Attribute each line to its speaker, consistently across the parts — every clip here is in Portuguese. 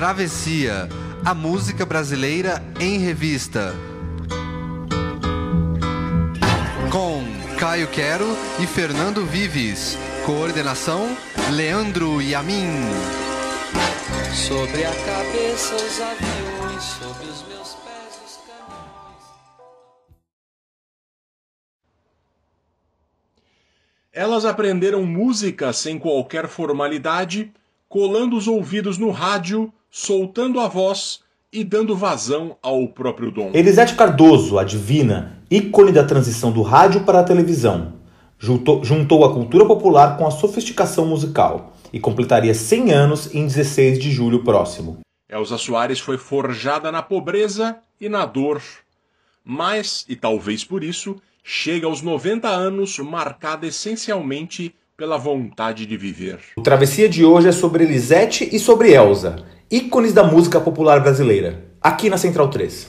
Speaker 1: Travessia, a música brasileira em revista. Com Caio Quero e Fernando Vives. Coordenação: Leandro Yamin.
Speaker 2: Sobre a cabeça os aviões, sobre os meus pés os caminhos.
Speaker 3: Elas aprenderam música sem qualquer formalidade, colando os ouvidos no rádio, soltando a voz e dando vazão ao próprio dom.
Speaker 4: Elisete Cardoso, a divina, ícone da transição do rádio para a televisão, juntou, juntou a cultura popular com a sofisticação musical e completaria 100 anos em 16 de julho próximo.
Speaker 3: Elza Soares foi forjada na pobreza e na dor, mas, e talvez por isso, chega aos 90 anos marcada essencialmente pela vontade de viver.
Speaker 4: O Travessia de hoje é sobre Elisete e sobre Elza, ícones da música popular brasileira, aqui na Central 3.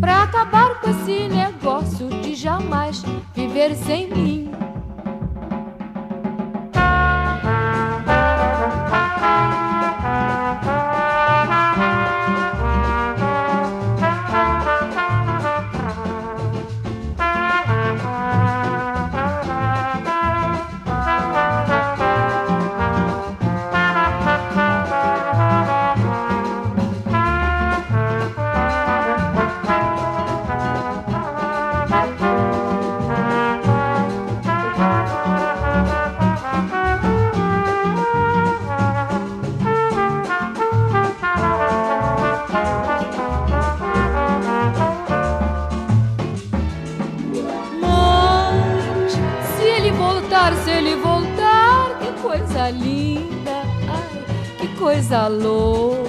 Speaker 5: Pra acabar com esse negócio de jamais viver sem mim. Coisa louca.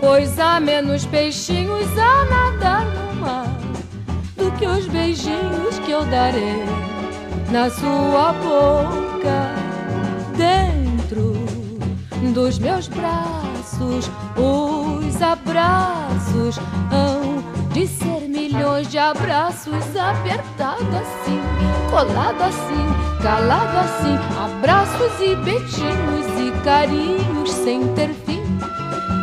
Speaker 5: Pois há menos peixinhos a nadar no mar do que os beijinhos que eu darei na sua boca. Dentro dos meus braços, os abraços hão de ser milhões de abraços apertado assim, colado assim, calado assim, abraços e beijinhos carinhos sem ter fim.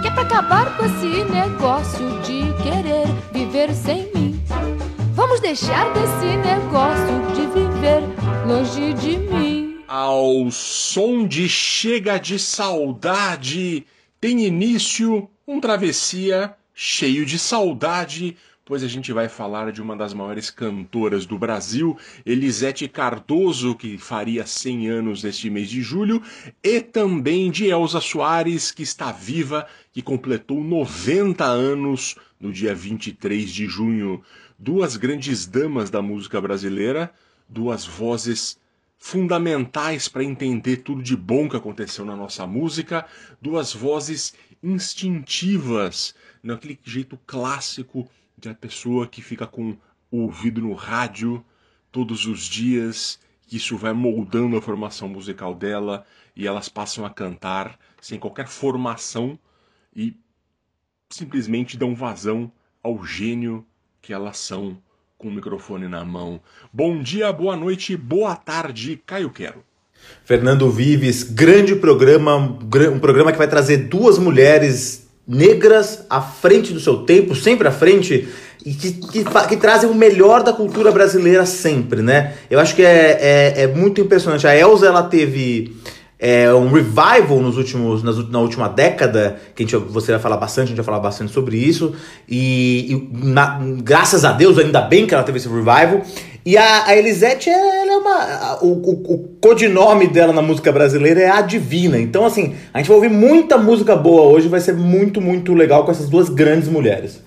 Speaker 5: Que é pra acabar com esse negócio de querer viver sem mim. Vamos deixar desse negócio de viver longe de mim.
Speaker 3: Ao som de Chega de Saudade, tem início um travessia cheio de saudade, pois a gente vai falar de uma das maiores cantoras do Brasil, Elisete Cardoso, que faria 100 anos neste mês de julho, e também de Elza Soares, que está viva, que completou 90 anos no dia 23 de junho. Duas grandes damas da música brasileira, duas vozes fundamentais para entender tudo de bom que aconteceu na nossa música, duas vozes instintivas, naquele jeito clássico de a pessoa que fica com o ouvido no rádio todos os dias, que isso vai moldando a formação musical dela e elas passam a cantar sem qualquer formação e simplesmente dão vazão ao gênio que elas são com o microfone na mão. Bom dia, boa noite, boa tarde, Caio Quero.
Speaker 4: Fernando Vives, grande programa, um programa que vai trazer duas mulheres negras à frente do seu tempo, sempre à frente, e que, que, que trazem o melhor da cultura brasileira sempre, né? Eu acho que é, é, é muito impressionante. A Elza, ela teve é, um revival nos últimos, nas, na última década, que a gente, você vai falar bastante, a gente vai falar bastante sobre isso. E, e na, graças a Deus, ainda bem que ela teve esse revival. E a, a Elisete, ela é uma. O, o, o, codinome dela na música brasileira é a Divina. Então, assim, a gente vai ouvir muita música boa hoje, vai ser muito, muito legal com essas duas grandes mulheres.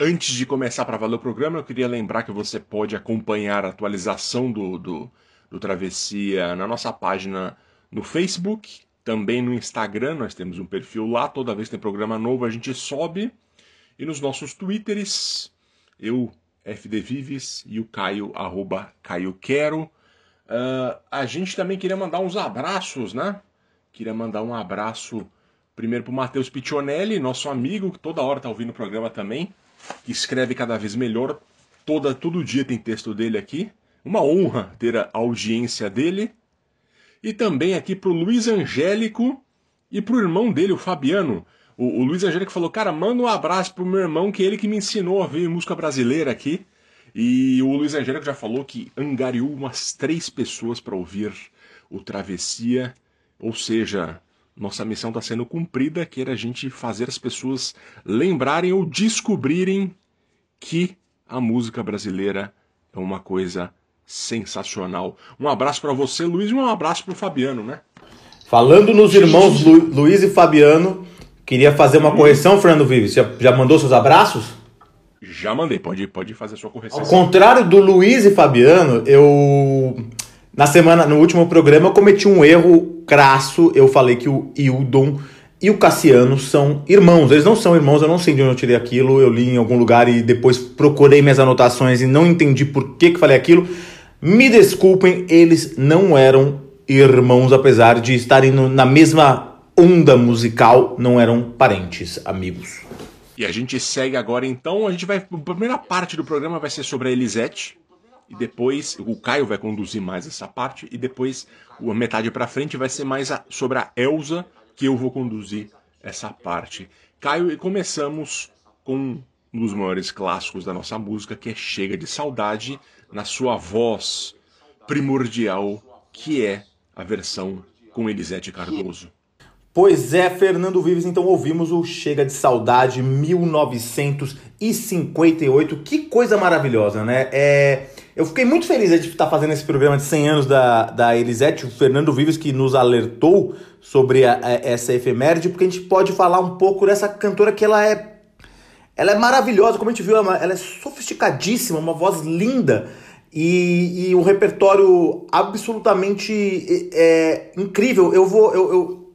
Speaker 3: Antes de começar para valer o programa, eu queria lembrar que você pode acompanhar a atualização do, do do Travessia na nossa página no Facebook, também no Instagram, nós temos um perfil lá, toda vez que tem programa novo a gente sobe. E nos nossos Twitters, eu, FD Vives, e o Caio, arroba Caio Quero. Uh, a gente também queria mandar uns abraços, né? Queria mandar um abraço primeiro pro Matheus Piccionelli, nosso amigo, que toda hora tá ouvindo o programa também, que escreve cada vez melhor. Toda, todo dia tem texto dele aqui. Uma honra ter a audiência dele. E também aqui para o Luiz Angélico e para o irmão dele, o Fabiano. O, o, Luiz Angélico falou: Cara, manda um abraço pro meu irmão, que é ele que me ensinou a ver música brasileira aqui. E o Luiz Angélico já falou que angariou umas três pessoas para ouvir o Travessia. Ou seja, nossa missão está sendo cumprida, que era a gente fazer as pessoas lembrarem ou descobrirem que a música brasileira é uma coisa sensacional. Um abraço para você, Luiz, e um abraço para o Fabiano, né?
Speaker 4: Falando nos irmãos Lu, Luiz e Fabiano, queria fazer uma correção, Fernando Vives. Já, já mandou seus abraços?
Speaker 3: Já mandei, pode, pode fazer a sua correção.
Speaker 4: Ao contrário do Luiz e Fabiano, eu. Na semana, no último programa, eu cometi um erro crasso. Eu falei que o Hildon e o Cassiano são irmãos. Eles não são irmãos, eu não sei de onde eu tirei aquilo. Eu li em algum lugar e depois procurei minhas anotações e não entendi por que, que falei aquilo. Me desculpem, eles não eram irmãos, apesar de estarem no, na mesma onda musical, não eram parentes, amigos.
Speaker 3: E a gente segue agora então, a gente vai. A primeira parte do programa vai ser sobre a Elisete. E depois o Caio vai conduzir mais essa parte. E depois, a metade para frente, vai ser mais a, sobre a Elsa, que eu vou conduzir essa parte. Caio, e começamos com um dos maiores clássicos da nossa música, que é Chega de Saudade na sua voz primordial, que é a versão com Elisete Cardoso.
Speaker 4: Pois é, Fernando Vives, então ouvimos o Chega de Saudade 1958. Que coisa maravilhosa, né? É, eu fiquei muito feliz de estar fazendo esse programa de 100 anos da, da Elisete, o Fernando Vives que nos alertou sobre a, a, essa efeméride, porque a gente pode falar um pouco dessa cantora que ela é ela é maravilhosa, como a gente viu, ela é, é sofisticadíssima, uma voz linda e, e um repertório absolutamente é, incrível. Eu vou. Eu, eu,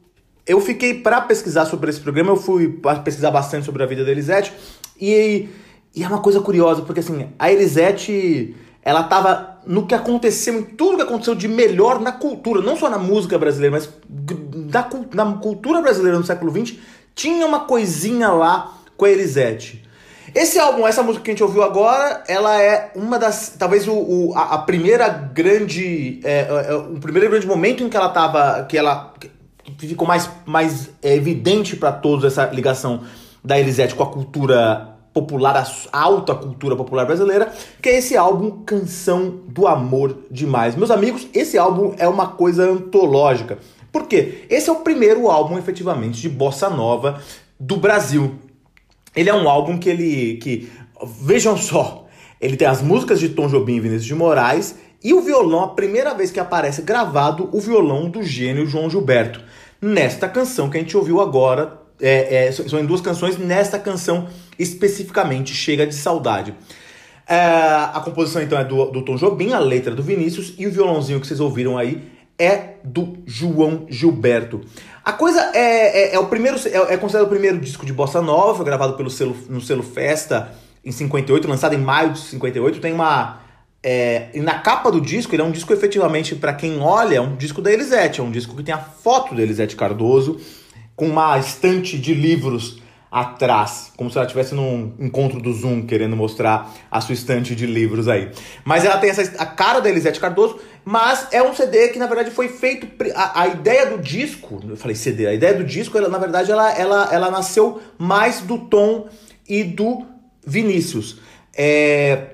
Speaker 4: eu fiquei para pesquisar sobre esse programa, eu fui pesquisar bastante sobre a vida da Elisete e, e é uma coisa curiosa, porque assim, a Elisete ela tava no que aconteceu, em tudo que aconteceu de melhor na cultura, não só na música brasileira, mas na, na cultura brasileira no século XX, tinha uma coisinha lá com a Elisete. Esse álbum, essa música que a gente ouviu agora, ela é uma das. Talvez o, o a, a, primeira grande. É, é, é, o primeiro grande momento em que ela tava. Que ela. Ficou mais, mais é, evidente para todos essa ligação da Elisete com a cultura popular, a alta cultura popular brasileira, que é esse álbum Canção do Amor Demais. Meus amigos, esse álbum é uma coisa antológica. Por quê? Esse é o primeiro álbum efetivamente de bossa nova do Brasil. Ele é um álbum que ele. que Vejam só, ele tem as músicas de Tom Jobim e Vinícius de Moraes e o violão, a primeira vez que aparece gravado, o violão do gênio João Gilberto. Nesta canção que a gente ouviu agora, é, é, são em duas canções, nesta canção especificamente, Chega de Saudade. É, a composição então é do, do Tom Jobim, a letra é do Vinícius e o violãozinho que vocês ouviram aí é do João Gilberto. A coisa é, é, é o primeiro é, é, considerado o primeiro disco de bossa nova, foi gravado pelo selo, no selo Festa em 58, lançado em maio de 58. Tem uma é, e na capa do disco, ele é um disco efetivamente, para quem olha, é um disco da Elisete, é um disco que tem a foto da Elisete Cardoso, com uma estante de livros atrás, como se ela estivesse num encontro do Zoom querendo mostrar a sua estante de livros aí. Mas ela tem essa, a cara da Elisete Cardoso, mas é um CD que na verdade foi feito a, a ideia do disco, eu falei CD, a ideia do disco, ela, na verdade ela, ela, ela nasceu mais do Tom e do Vinícius. É,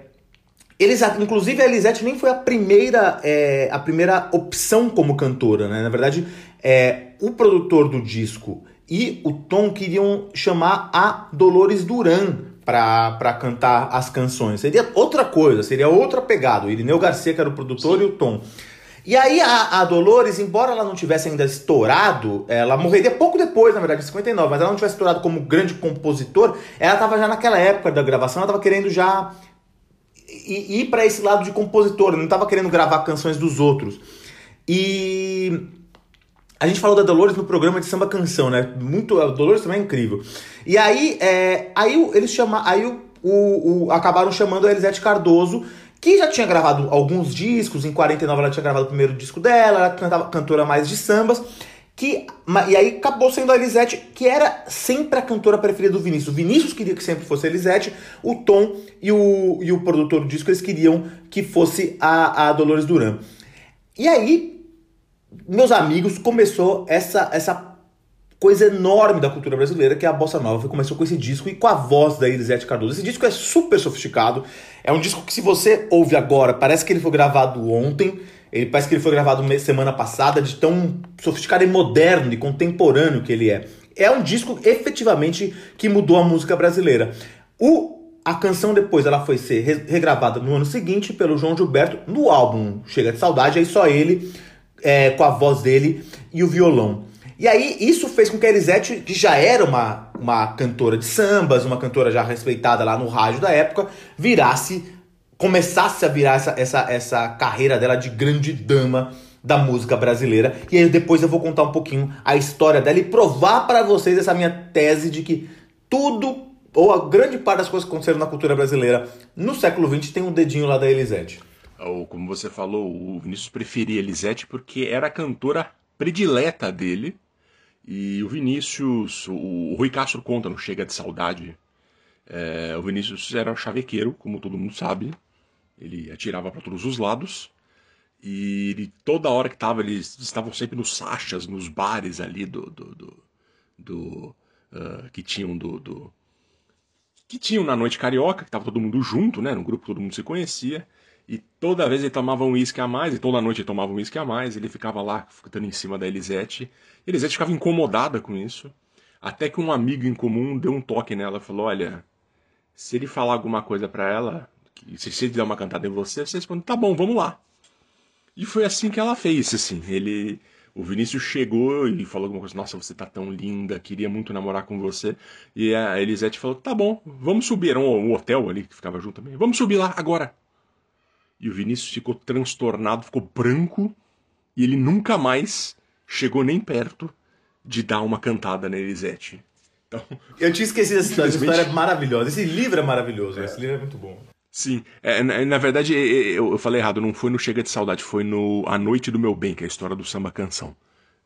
Speaker 4: eles, inclusive a Elisete nem foi a primeira, é, a primeira opção como cantora, né? Na verdade, é, o produtor do disco e o Tom queriam chamar a Dolores Duran para cantar as canções. Seria outra coisa, seria outra pegada. O Irineu Garcia, que era o produtor, Sim. e o Tom. E aí a, a, Dolores, embora ela não tivesse ainda estourado, ela morreria pouco depois, na verdade, em 59, mas ela não tivesse estourado como grande compositor, ela estava já naquela época da gravação, ela estava querendo já ir, ir para esse lado de compositor, não estava querendo gravar canções dos outros. E a gente falou da Dolores no programa de samba canção, né? Muito, a Dolores também é incrível. E aí, é, aí eles chama, aí o, o, o, acabaram chamando a Elisete Cardoso, que já tinha gravado alguns discos, em 49 ela tinha gravado o primeiro disco dela, ela cantava cantora mais de sambas. Que, e aí acabou sendo a Elisete, que era sempre a cantora preferida do Vinícius. O Vinícius queria que sempre fosse a Elisete, o Tom e o, e o produtor do disco eles queriam que fosse a, a Dolores Duran. E aí meus amigos, começou essa, essa coisa enorme da cultura brasileira, que é a Bossa Nova. Começou com esse disco e com a voz da Elisete Cardoso. Esse disco é super sofisticado. É um disco que, se você ouve agora, parece que ele foi gravado ontem. Ele parece que ele foi gravado semana passada, de tão sofisticado e moderno e contemporâneo que ele é. É um disco efetivamente que mudou a música brasileira. O a canção depois ela foi ser regravada no ano seguinte pelo João Gilberto no álbum Chega de Saudade, aí só ele é, com a voz dele e o violão. E aí isso fez com que a Elisete, que já era uma, uma cantora de sambas, uma cantora já respeitada lá no rádio da época, virasse, começasse a virar essa, essa, essa carreira dela de grande dama da música brasileira. E aí depois eu vou contar um pouquinho a história dela e provar para vocês essa minha tese de que tudo, ou a grande parte das coisas que aconteceram na cultura brasileira no século XX tem um dedinho lá da Elisete
Speaker 3: ou como você falou, o Vinícius preferia Elisete porque era a cantora predileta dele. E o Vinícius, o Rui Castro conta no Chega de Saudade. É, o Vinícius era chavequeiro, como todo mundo sabe. Ele atirava para todos os lados. E ele, toda hora que tava, eles estavam sempre nos sachas, nos bares ali do. do, do, do uh, que tinham do, do, que tinham na noite carioca, que tava todo mundo junto, né? No grupo todo mundo se conhecia. E toda vez ele tomava um uísque a mais, e toda noite ele tomava um uísque a mais, ele ficava lá, ficando em cima da Elisete. E Elisete ficava incomodada com isso. Até que um amigo em comum deu um toque nela e falou: Olha, se ele falar alguma coisa para ela, se ele der uma cantada em você, você responde: Tá bom, vamos lá. E foi assim que ela fez, assim. Ele, o Vinícius chegou e falou alguma coisa: Nossa, você tá tão linda, queria muito namorar com você. E a Elisete falou: Tá bom, vamos subir. Era um, um hotel ali que ficava junto também. Vamos subir lá agora. E o Vinícius ficou transtornado, ficou branco, e ele nunca mais chegou nem perto de dar uma cantada na Elisete.
Speaker 4: Então, eu tinha esquecido essa história, essa história é maravilhosa. Esse livro é maravilhoso, é. esse livro é muito bom.
Speaker 3: Sim, é, na, na, verdade eu, eu, falei errado, não foi no Chega de Saudade, foi no A Noite do Meu Bem, que é a história do samba canção.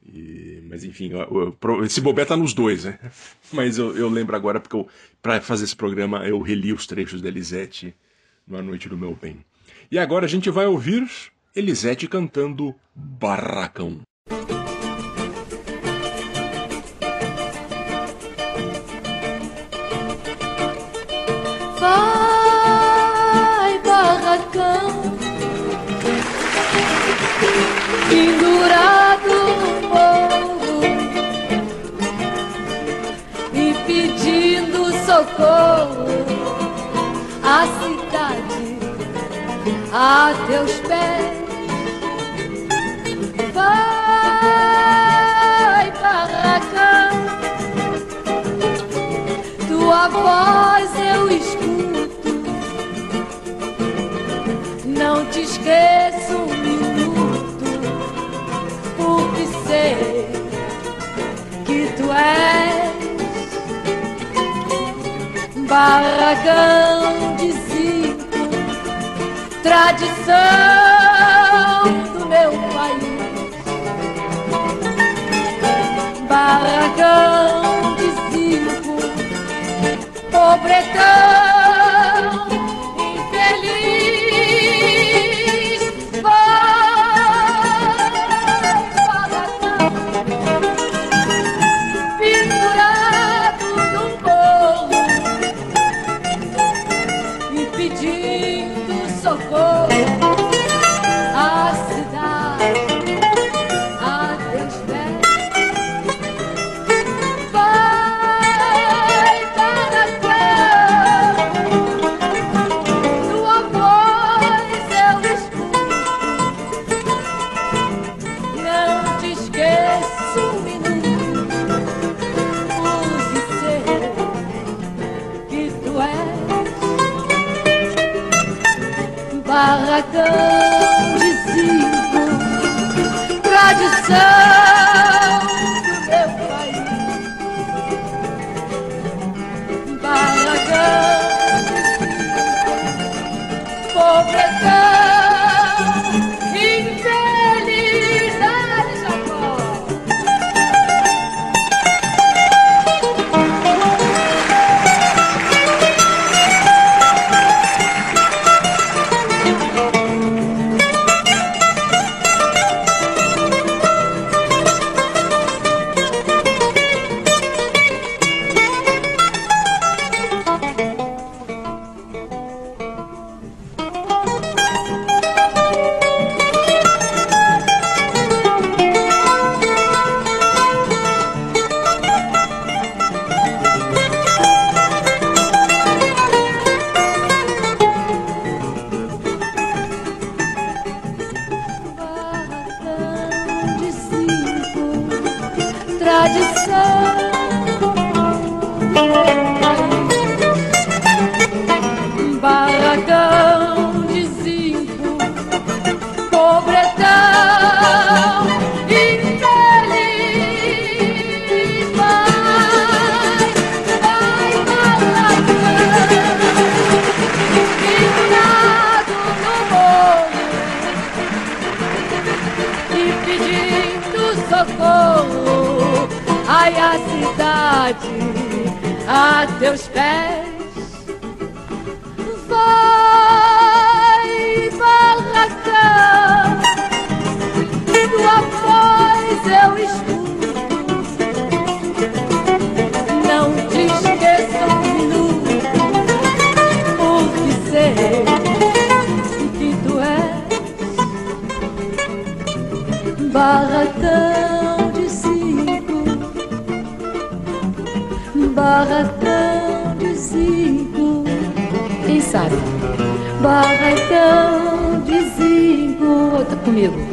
Speaker 3: E, mas enfim, eu, eu, esse bobé tá nos dois, né? Mas eu, eu lembro agora porque pra fazer esse programa eu reli os trechos da Elisete no A Noite do Meu Bem. E agora a gente vai ouvir Elisete cantando Barracão.
Speaker 5: Pendurado no morro e pedindo socorro a cidade a teus pés. Vai, barracão, tua voz barragão de zinco, tradição do meu país. Barragão de zinco, pobretão. sun. barra então, vizinho, comigo.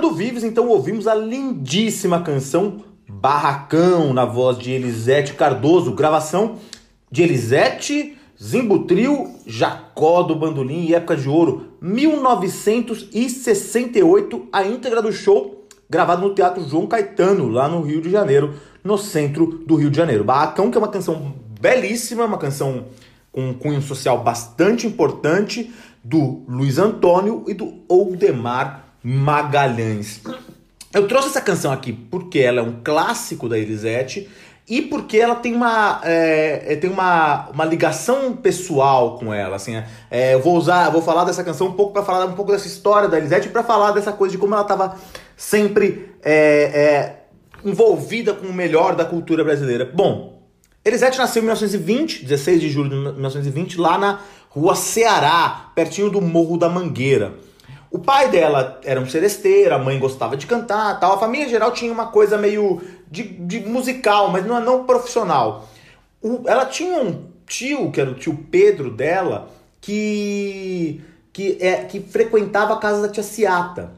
Speaker 4: Fernando Vives, então ouvimos a lindíssima canção Barracão, na voz de Elisete Cardoso, gravação de Elisete, Zimbutril, Jacó do Bandolim e Época de Ouro, 1968, a íntegra do show gravado no Teatro João Caetano, lá no Rio de Janeiro, no centro do Rio de Janeiro. Barracão, que é uma canção belíssima, uma canção com um cunho social bastante importante, do Luiz Antônio e do Oldemar Magalhães. Eu trouxe essa canção aqui porque ela é um clássico da Elisete e porque ela tem uma, é, tem uma, uma ligação pessoal com ela. Assim, é, eu vou usar, vou falar dessa canção um pouco para falar um pouco dessa história da Elisete para falar dessa coisa de como ela estava sempre é, é, envolvida com o melhor da cultura brasileira. Bom, Elisete nasceu em 1920, 16 de julho de 1920, lá na rua Ceará, pertinho do Morro da Mangueira. O pai dela era um seresteiro, a mãe gostava de cantar, tal. A família em geral tinha uma coisa meio de, de musical, mas não, não profissional. O, ela tinha um tio, que era o tio Pedro dela, que que, é, que frequentava a casa da tia Ciata.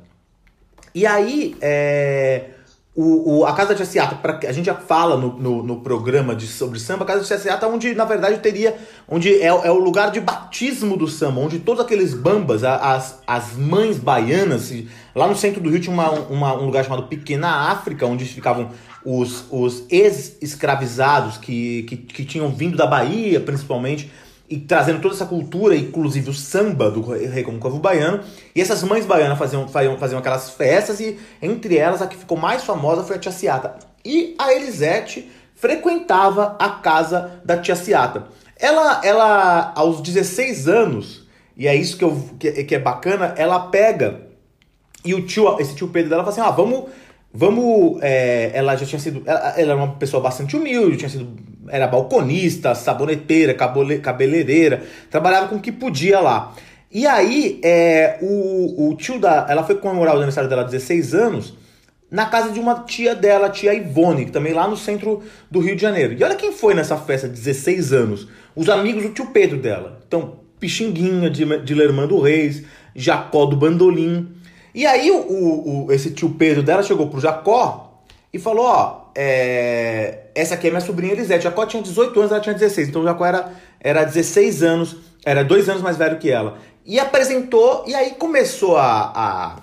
Speaker 4: E aí, é, o, o, a Casa de Aciata, pra, a gente já fala no, no, no, programa de, sobre samba, a Casa de Aciata, onde na verdade teria, onde é, é, o lugar de batismo do samba, onde todos aqueles bambas, as, as mães baianas, lá no centro do Rio tinha uma, uma, um lugar chamado Pequena África, onde ficavam os, os ex-escravizados que, que, que tinham vindo da Bahia, principalmente, e trazendo toda essa cultura, inclusive o samba do Recôncavo Baiano. E essas mães baianas faziam, faziam, faziam aquelas festas e entre elas a que ficou mais famosa foi a Tia Ciata. E a Elisete frequentava a casa da Tia Ciata. Ela, ela aos 16 anos, e é isso que, eu, que, que é bacana, ela pega e o tio, esse tio Pedro dela fala assim: ah, vamos Vamos. É, ela já tinha sido. Ela, ela, era uma pessoa bastante humilde, tinha sido. Era balconista, saboneteira, cabeleireira, trabalhava com o que podia lá. E aí, é, o, o tio da. Ela foi comemorar o aniversário dela 16 anos na casa de uma tia dela, tia Ivone, também lá no centro do Rio de Janeiro. E olha quem foi nessa festa de 16 anos: os amigos do tio Pedro dela. Então, Pixinguinha de, de Lermando Reis, Jacó do Bandolim. E aí o, o, esse tio Pedro dela chegou pro Jacó e falou, ó, é, essa aqui é minha sobrinha Elisete. Jacó tinha 18 anos, ela tinha 16. Então Jacó era, era 16 anos, era dois anos mais velho que ela. E apresentou, e aí começou a, a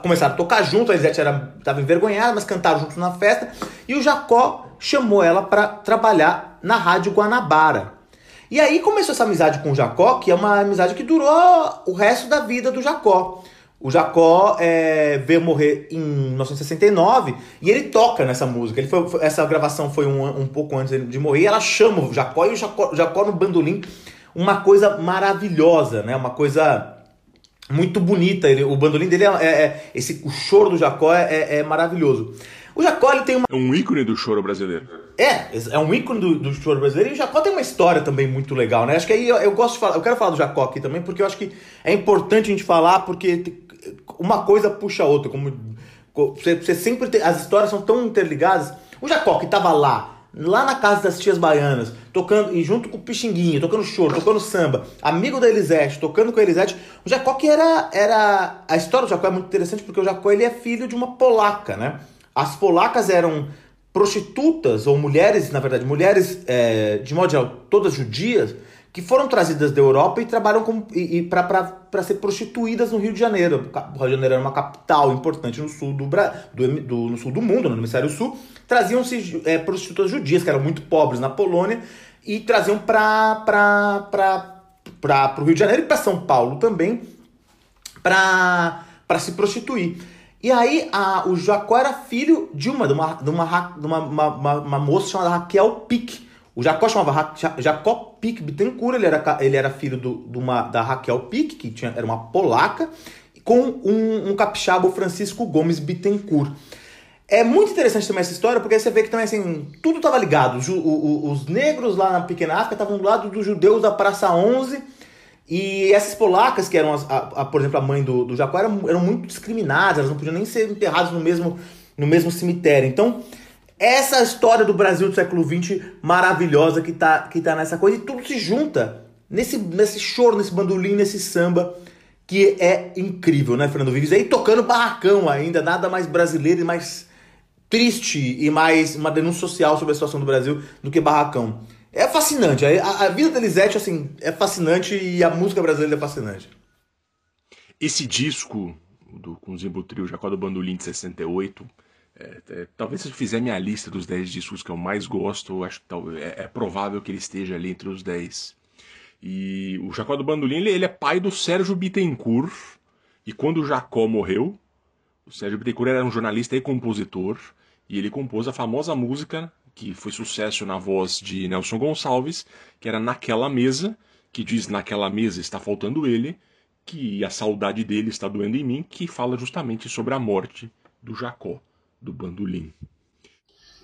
Speaker 4: começaram a tocar junto, a Elisete estava envergonhada, mas cantaram juntos na festa, e o Jacó chamou ela para trabalhar na Rádio Guanabara. E aí começou essa amizade com o Jacó, que é uma amizade que durou o resto da vida do Jacó. O Jacó é, veio morrer em 1969 e ele toca nessa música. Ele foi, essa gravação foi um, um pouco antes de morrer. E ela chama o Jacó e o Jacó, Jacó no bandolim. Uma coisa maravilhosa, né? Uma coisa muito bonita. Ele, o bandolim dele é, é, é esse o choro do Jacó é, é, é, maravilhoso. O Jacó ele tem uma
Speaker 3: é um ícone do choro brasileiro.
Speaker 4: É, é um ícone do, do choro brasileiro e o Jacó tem uma história também muito legal, né? Acho que aí eu, eu, gosto de falar, eu quero falar do Jacó aqui também porque eu acho que é importante a gente falar porque uma coisa puxa a outra. Como você, você sempre tem, as histórias são tão interligadas. O Jacó que estava lá, lá na casa das tias baianas, tocando e junto com o Pixinguinha, tocando choro, tocando samba, amigo da Elisete, tocando com a Elisete. O Jacó que era era a história do Jacó é muito interessante porque o Jacó ele é filho de uma polaca, né? As polacas eram prostitutas ou mulheres, na verdade, mulheres é, de modo geral, todas judias que foram trazidas da Europa e trabalham para ser prostituídas no Rio de Janeiro. O Rio de Janeiro era uma capital importante no sul do, do, do no sul do mundo, no hemisfério sul. Traziam-se é, prostitutas judias, que eram muito pobres na Polônia, e traziam para o Rio de Janeiro e para São Paulo também para se prostituir. E aí a, o Jacó era filho de uma, de uma, de uma, de uma, uma, uma moça chamada Raquel Pique o Jacó chamava Jacó Pic Bittencourt, ele era, ele era filho do, do uma, da Raquel Pic, que tinha, era uma polaca, com um, um capixaba, Francisco Gomes Bittencourt. É muito interessante também essa história, porque você vê que também assim, tudo estava ligado. Os, os, negros lá na Pequena África estavam do lado dos judeus da Praça 11, e essas polacas, que eram, as, a, a, por exemplo, a mãe do, do Jacó, eram, eram muito discriminadas, elas não podiam nem ser enterradas no mesmo, no mesmo cemitério. Então, essa história do Brasil do século XX maravilhosa que tá, que tá nessa coisa e tudo se junta nesse, nesse choro, nesse bandolim, nesse samba que é incrível, né, Fernando Vives? Aí tocando barracão ainda, nada mais brasileiro e mais triste e mais uma denúncia social sobre a situação do Brasil do que barracão. É fascinante. A, a vida da Elisete, assim, é fascinante e a música brasileira é fascinante.
Speaker 3: Esse disco do, com o Trio, Jacó do Bandolim de 68, é, é, talvez se eu fizer minha lista dos 10 discos que eu mais gosto, acho que é, é, provável que ele esteja ali entre os 10. E o Jacó do Bandolim, ele, ele é pai do Sérgio Bittencourt, e quando o Jacó morreu, o Sérgio Bittencourt era um jornalista e compositor, e ele compôs a famosa música que foi sucesso na voz de Nelson Gonçalves, que era Naquela Mesa, que diz Naquela Mesa está faltando ele, que a saudade dele está doendo em mim, que fala justamente sobre a morte do Jacó, do bandolim.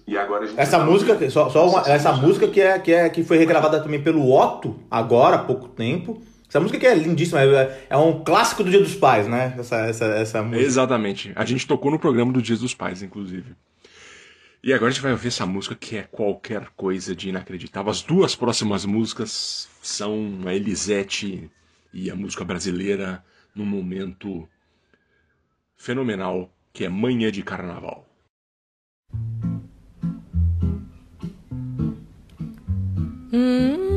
Speaker 4: E agora essa música, só, só uma, essa música que é, que é que foi regravada também pelo Otto agora há pouco tempo. Essa música que é lindíssima, é, é um clássico do Dia dos Pais, né? Essa, essa, essa música.
Speaker 3: Exatamente. A gente tocou no programa do Dia dos Pais, inclusive. E agora a gente vai ouvir essa música que é qualquer coisa de inacreditável. As duas próximas músicas são a Elisete e a música brasileira num momento fenomenal que é Manhã de Carnaval.
Speaker 5: 嗯。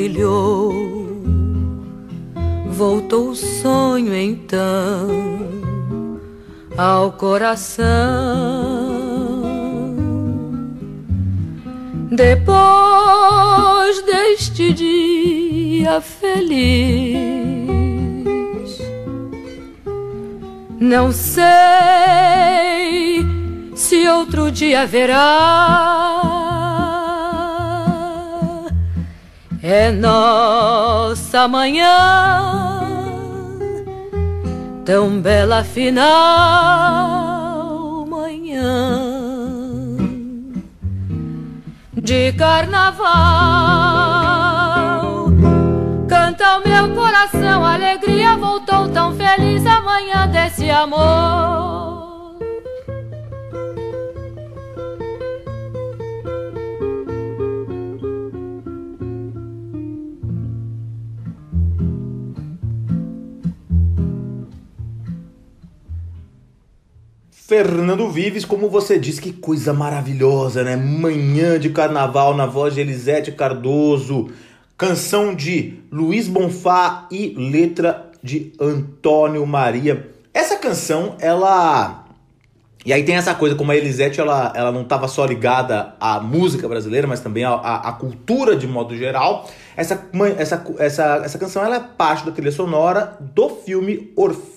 Speaker 5: Brilhou. Voltou o sonho então ao coração. Depois deste dia feliz, não sei se outro dia haverá. É nossa manhã tão bela final manhã de carnaval. Canta o meu coração, alegria voltou tão feliz amanhã desse amor.
Speaker 4: Fernando Vives, como você disse, que coisa maravilhosa, né? Manhã de carnaval na voz de Elisete Cardoso, canção de Luiz Bonfá e letra de Antônio Maria. Essa canção, ela. E aí tem essa coisa, como a Elisete ela, ela não estava só ligada à música brasileira, mas também à, à, cultura de modo geral. Essa, essa, essa, essa canção ela é parte da trilha sonora do filme Orfeu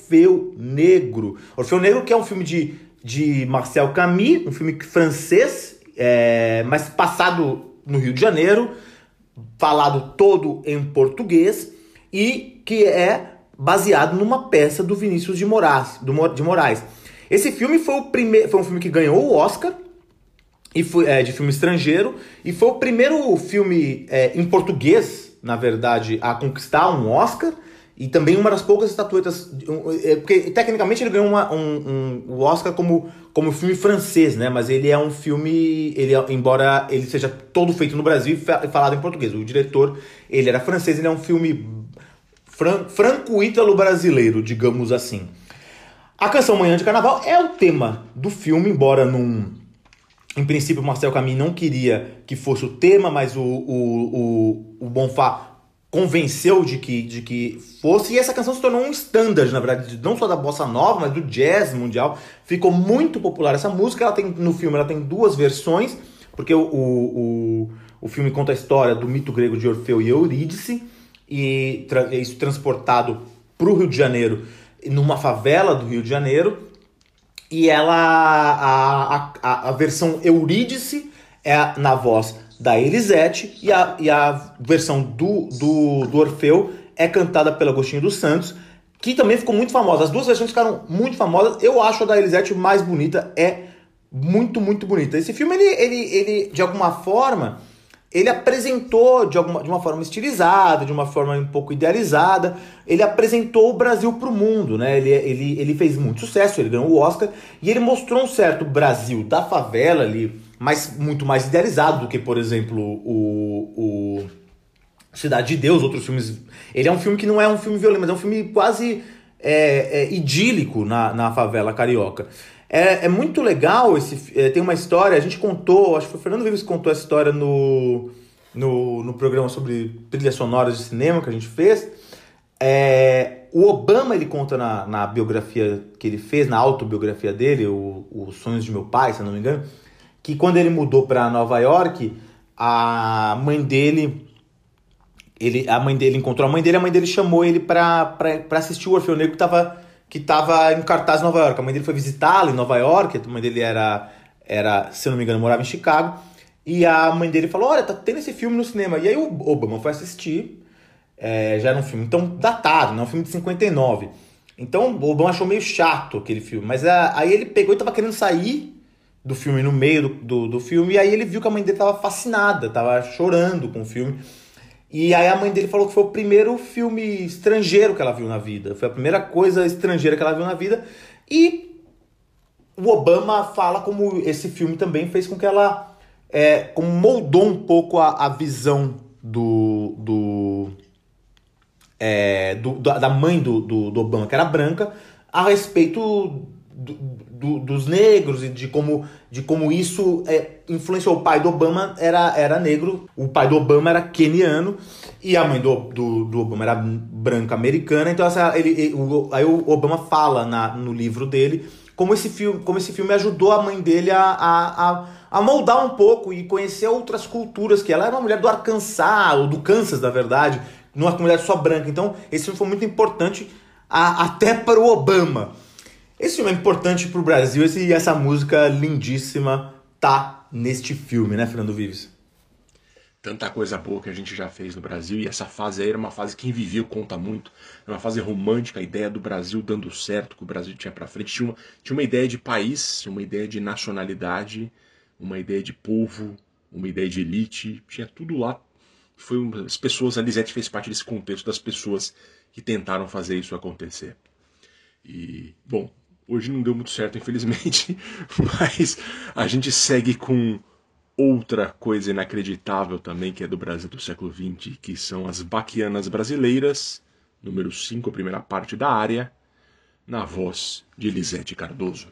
Speaker 4: Negro. Orfeu Negro, que é um filme de de Marcel Camus, um filme francês, é, mas passado no Rio de Janeiro, falado todo em português e que é baseado numa peça do Vinícius de Moraes. Do, de Moraes. Esse filme foi o primeiro, foi um filme que ganhou o Oscar e foi é, de filme estrangeiro e foi o primeiro filme é, em português, na verdade, a conquistar um Oscar e também uma das poucas estatuetas, é, porque tecnicamente ele ganhou uma, um, um, o Oscar como, como filme francês, né? Mas ele é um filme, ele é, embora ele seja todo feito no Brasil e falado em português. O diretor, ele era francês, ele é um filme fran, franco-ítalo brasileiro, digamos assim. A canção Manhã de Carnaval é o tema do filme, embora num em princípio, o Marcel Camus não queria que fosse o tema, mas o, o, o, o Bonfá convenceu de que, de que fosse, e essa canção se tornou um standard, na verdade, não só da bossa nova, mas do jazz mundial. Ficou muito popular essa música. Ela tem no filme ela tem duas versões, porque o, o, o filme conta a história do mito grego de Orfeu e Eurídice, e tra isso transportado para o Rio de Janeiro, numa favela do Rio de Janeiro, e ela a, a, a versão Eurídice é na voz da Elisete e a, e a versão do, do, do Orfeu é cantada pelo Agostinho dos Santos, que também ficou muito famosa. As duas versões ficaram muito famosas. Eu acho a da Elisete mais bonita, é muito, muito bonita. Esse filme, ele, ele, ele de alguma forma, ele apresentou de, alguma, de uma forma estilizada, de uma forma um pouco idealizada, ele apresentou o Brasil para o mundo, né? Ele, ele, ele fez muito sucesso, ele ganhou o Oscar e ele mostrou um certo Brasil da favela ali, mas muito mais idealizado do que, por exemplo, o, o Cidade de Deus, outros filmes. Ele é um filme que não é um filme violento, mas é um filme quase é, é, idílico na, na favela carioca. É, é muito legal esse. É, tem uma história, a gente contou, acho que foi o Fernando Vives que contou essa história no, no, no programa sobre trilhas sonoras de cinema que a gente fez. É, o Obama ele conta na, na biografia que ele fez, na autobiografia dele, o, Os Sonhos de Meu Pai, se não me engano, que quando ele mudou para Nova York, a mãe dele ele, a mãe dele encontrou a mãe dele, a mãe dele chamou ele para assistir o Orfeu Negro que estava que tava em cartaz em Nova York. A mãe dele foi visitá-lo em Nova York, a mãe dele era, era, se eu não me engano, morava em Chicago. E a mãe dele falou: Olha, tá tendo esse filme no cinema. E aí o Obama foi assistir. É, já era um filme então datado, né? um filme de 59. Então o Obama achou meio chato aquele filme. Mas a, aí ele pegou e tava querendo sair do filme no meio do, do, do, filme. E aí ele viu que a mãe dele tava fascinada, tava chorando com o filme. E aí a mãe dele falou que foi o primeiro filme estrangeiro que ela viu na vida. Foi a primeira coisa estrangeira que ela viu na vida. E o Obama fala como esse filme também fez com que ela é, como moldou um pouco a, a visão do, do, é, do, da mãe do, do, do Obama, que era branca, a respeito do, do, dos negros e de como, de como isso é, influenciou. O pai do Obama era, era negro, o pai do Obama era keniano e a mãe do, do, do Obama era branca americana. Então essa, ele, ele, o, aí o Obama fala na, no livro dele como esse filme, como esse filme ajudou a mãe dele a, a, a, moldar um pouco e conhecer outras culturas, que ela era uma mulher do Arkansas, ou do Kansas, na verdade, numa comunidade só branca. Então esse filme foi muito importante a, até para o Obama. Esse filme é importante pro Brasil esse, essa música lindíssima tá neste filme, né, Fernando Vives?
Speaker 3: Tanta coisa boa que a gente já fez no Brasil e essa fase aí era uma fase que quem viveu conta muito. Era uma fase romântica, a ideia do Brasil dando certo, que o Brasil tinha para frente. Tinha uma, tinha uma ideia de país, uma ideia de nacionalidade, uma ideia de povo, uma ideia de elite. Tinha tudo lá. Foi uma, as pessoas, a Lisette fez parte desse contexto das pessoas que tentaram fazer isso acontecer. E, bom, Hoje não deu muito certo, infelizmente, mas a gente segue com outra coisa inacreditável também, que é do Brasil do século XX, que são as baquianas brasileiras, número 5, a primeira parte da área, na voz de Lisete Cardoso.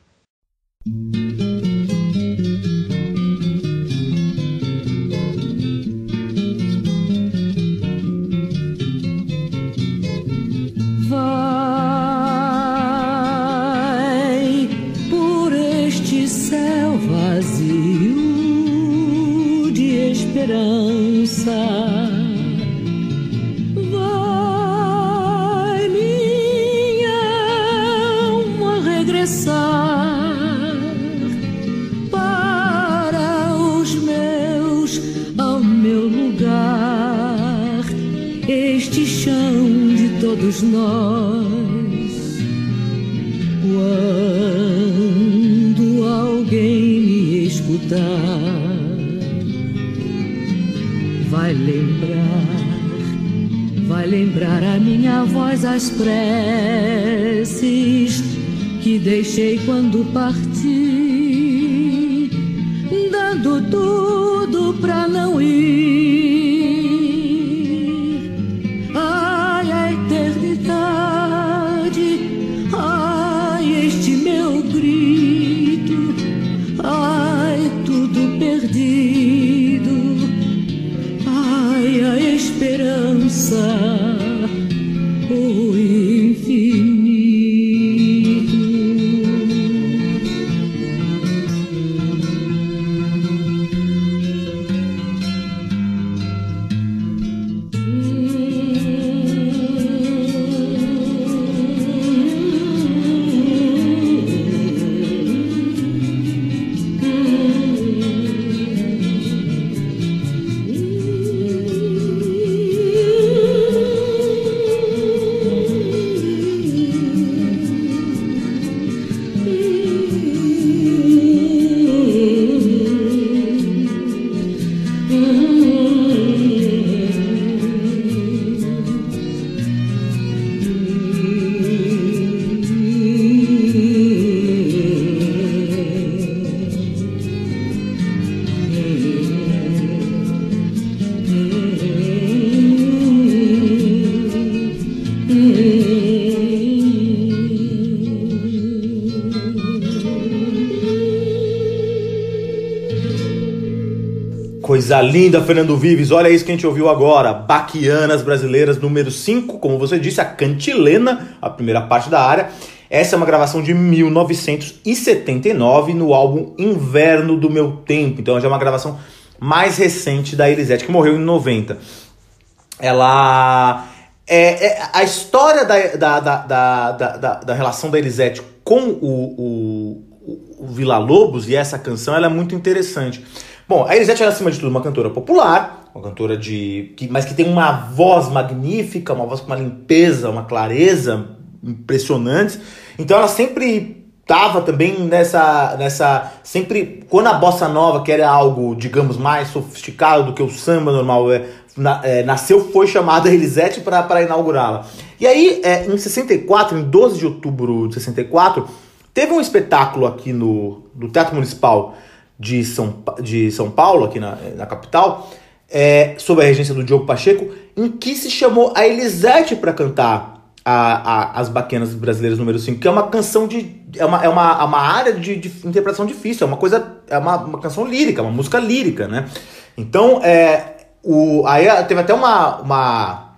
Speaker 5: As preces que deixei quando parti,
Speaker 4: linda, Fernando Vives. Olha isso que a gente ouviu agora. Baquianas Brasileiras número 5, como você disse, a Cantilena, a primeira parte da área. Essa é uma gravação de 1979 no álbum Inverno do Meu Tempo. Então já é uma gravação mais recente da Elisete, que morreu em 90. Ela. É, é- a história da, da, da, da, da, relação da Elisete com o, o, o Vila Lobos e essa canção ela é muito interessante. Bom, a Elisete é, acima de tudo, uma cantora popular, uma cantora de. Que, mas que tem uma voz magnífica, uma voz com uma limpeza, uma clareza impressionantes. Então ela sempre tava também nessa nessa sempre quando a bossa nova que era algo digamos mais sofisticado do que o samba normal é, na- é, nasceu foi chamada Elisete para inaugurá-la e aí é, em 64 em 12 de outubro de 64 teve um espetáculo aqui no, no Teatro Municipal de São, de São Paulo aqui na, na capital é, sob a regência do Diogo Pacheco em que se chamou a Elisete para cantar a, a- As Baquenas Brasileiras número 5, que é uma canção de. É uma, é uma, é uma área de, de interpretação difícil, é uma coisa. É uma, uma canção lírica, uma música lírica, né? Então, é, o, aí teve até uma, uma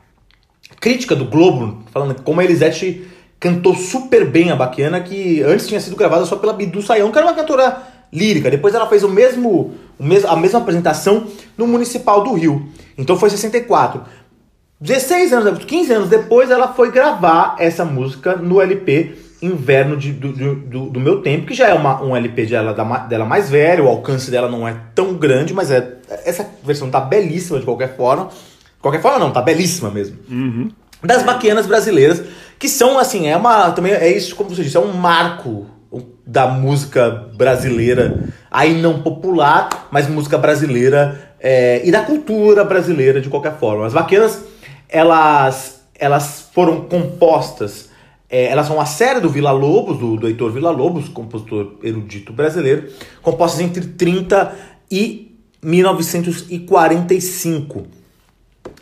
Speaker 4: crítica do Globo, falando como a Elisete cantou super bem a Baquiana, que antes tinha sido gravada só pela Bidu Sayão, que era uma cantora lírica. Depois ela fez o mesmo, o mesmo, a mesma apresentação no Municipal do Rio. Então foi 64. 16 anos, 15 anos depois, ela foi gravar essa música no LP Inverno de- do, do, do- Meu Tempo, que já é uma, um LP dela, dela mais velho, o alcance dela não é tão grande, mas é, essa versão tá belíssima de qualquer forma. De qualquer forma, não, tá belíssima mesmo. Das baquianas brasileiras, que são, assim, é uma. Também é isso, como você disse, é um marco da música brasileira, aí não popular, mas música brasileira é, e da cultura brasileira de qualquer forma. As baquianas, elas, elas foram compostas, é, elas são uma série do Vila Lobos, do, do Heitor Vila Lobos, compositor erudito brasileiro, compostas entre 30 e 1945.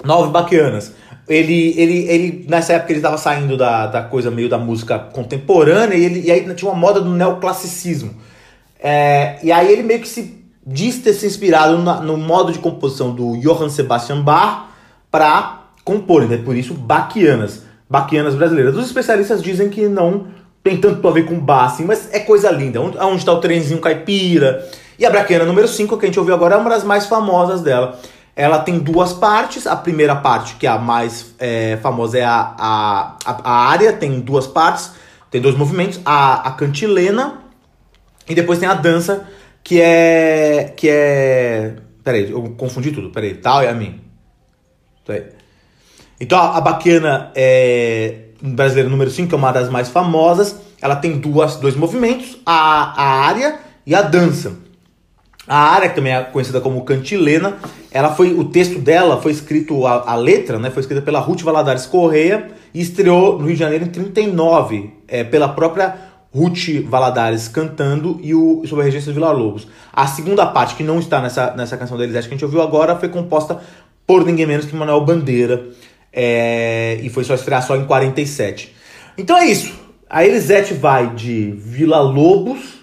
Speaker 4: Nove Baquianas. Ele, ele, ele, nessa época ele estava saindo da, da coisa meio da música contemporânea e, ele, e aí tinha uma moda do neoclassicismo. É, e aí ele meio que se diz ter se inspirado na- no modo de composição do Johann Sebastian Bach para compor, né? por isso Baquianas, Baquianas brasileiras. Os especialistas dizem que não tem tanto a ver com Bach, assim, mas é coisa linda. Onde, está o trenzinho caipira? E a Baquiana número 5, que a gente ouviu agora, é uma das mais famosas dela. Ela tem duas partes. A primeira parte, que é a mais é, famosa, é a, a, a, área, tem duas partes, tem dois movimentos. A, a cantilena e depois tem a dança, que é. que é. Peraí, eu confundi tudo. Peraí, tal e a mim. Então a, a Baquiana é brasileira número 5, que é uma das mais famosas. Ela tem duas, dois movimentos, a, a área e a dança. A área, que também é conhecida como cantilena, ela foi, o texto dela foi escrito, a, a letra né, foi escrita pela Ruth Valadares Correia e estreou no Rio de Janeiro em 39, é, pela própria Ruth Valadares cantando e o sob a regência do Vila Lobos. A segunda parte, que não está nessa, nessa canção da Elisete que a gente ouviu agora, foi composta por ninguém menos que Manuel Bandeira é, e foi só estrear só em 47. Então é isso. A Elisete vai de Vila Lobos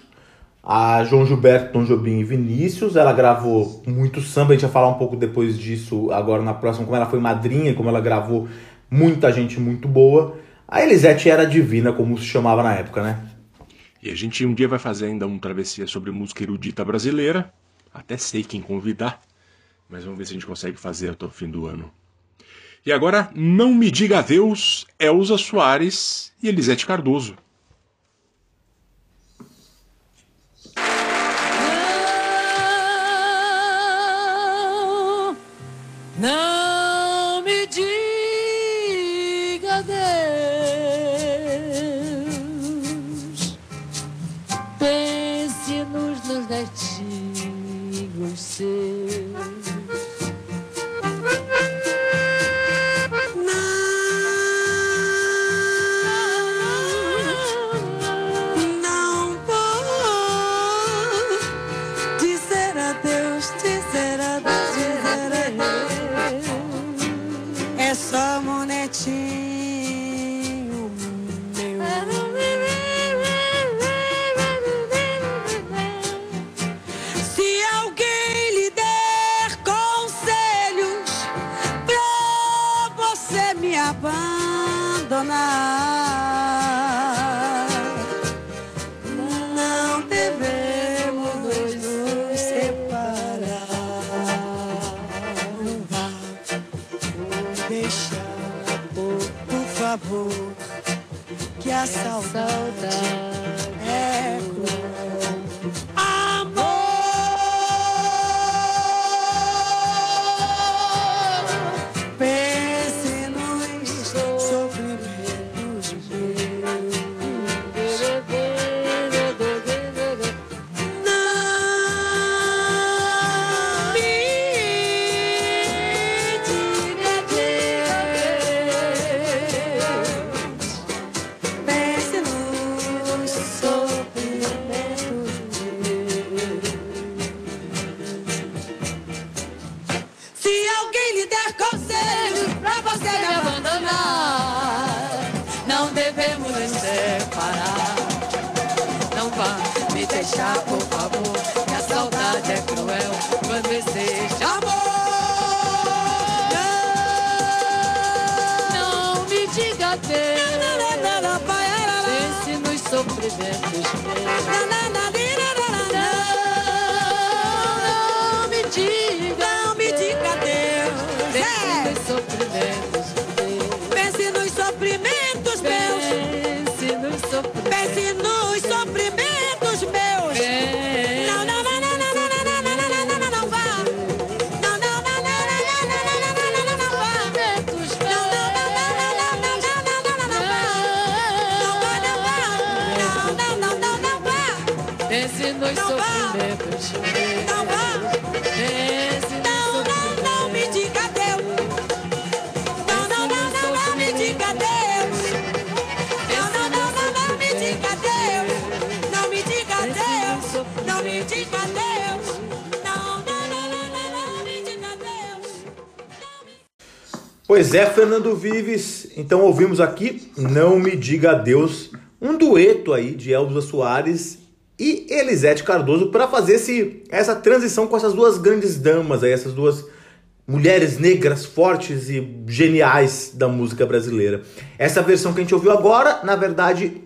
Speaker 4: a João Gilberto, Tom Jobim e Vinícius. Ela gravou muito samba, a gente vai falar um pouco depois disso agora na próxima, como ela foi madrinha, como ela gravou muita gente muito boa. A Elisete era divina, como se chamava na época, né?
Speaker 3: E a gente um dia vai fazer ainda um travessia sobre música erudita brasileira. Até sei quem convidar, mas vamos ver se a gente consegue fazer até o fim do ano. E agora, Não Me Diga Adeus, Elza Soares e Elisete Cardoso.
Speaker 6: No. sofrimentos meus
Speaker 4: Pois é, Fernando Vives. Então ouvimos aqui Não Me Diga Adeus, um dueto aí de Elza Soares e Elisete Cardoso para fazer esse, essa transição com essas duas grandes damas aí, essas duas mulheres negras fortes e geniais da música brasileira. Essa versão que a gente ouviu agora, na verdade,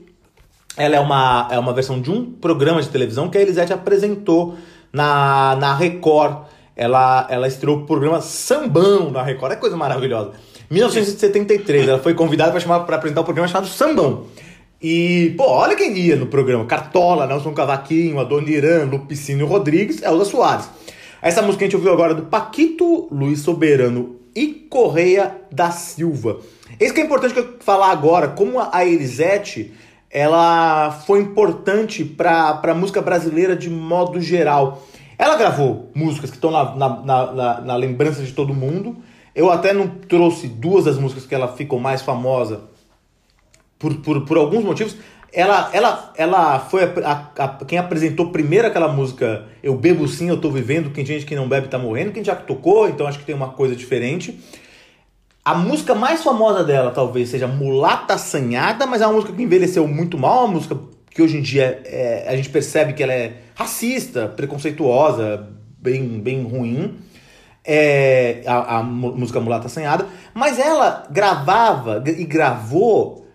Speaker 4: ela é uma, é uma versão de um programa de televisão que a Elisete apresentou na, na Record. Ela, ela estreou o programa Sambão na Record. É coisa maravilhosa. 1973, ela foi convidada para apresentar um programa chamado Sambão. E, pô, olha quem ia no programa. Cartola, Nelson Cavaquinho, Adoniran, Lupicínio Rodrigues, Elza Soares. Essa música que a gente ouviu agora é do Paquito, Luiz Soberano e Correia da Silva. Isso que é importante que eu falar agora, como a Elisete ela foi importante para a música brasileira de modo geral. Ela gravou músicas que estão na, na, na, na, lembrança de todo mundo. Eu até não trouxe duas das músicas que ela ficou mais famosa por, por, por alguns motivos. Ela, ela, ela foi a, a, a, quem apresentou primeiro aquela música Eu Bebo Sim, Eu Tô Vivendo, quem gente que não bebe tá morrendo, quem já tocou, então acho que tem uma coisa diferente. A música mais famosa dela talvez seja Mulata Assanhada, mas é uma música que envelheceu muito mal, uma música que hoje em dia é, a gente percebe que ela é racista, preconceituosa, bem, bem ruim. É, a, a música Mulata Assanhada, mas ela gravava e gravou,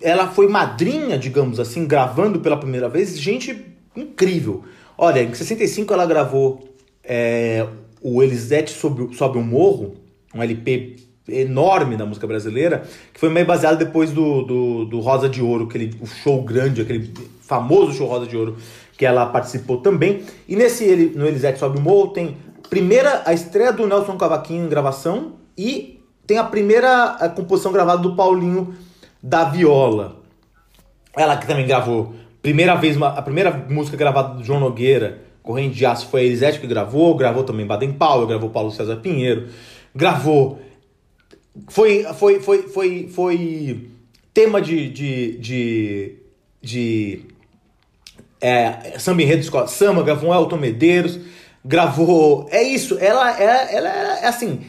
Speaker 4: ela foi madrinha, digamos assim, gravando pela primeira vez, gente incrível. Olha, em 65 ela gravou é, o Elisete sob, sob um morro, um LP enorme da música brasileira, que foi meio baseado depois do, do, do, Rosa de Ouro, aquele o show grande, aquele famoso show Rosa de Ouro, que ela participou também. E nesse ele, no Elisete Sobe o Morro tem primeira a estreia do Nelson Cavaquinho em gravação e tem a primeira a composição gravada do Paulinho da Viola. Ela que também gravou primeira vez a primeira música gravada do João Nogueira, Corrente de Aço foi a Elisete que gravou, gravou também Baden Powell, gravou Paulo César Pinheiro, gravou foi, foi, foi, foi, foi tema de, de, de, de é, samba enredo escola samba, gravou um Elton Medeiros, gravou. É isso, ela, ela, ela é assim.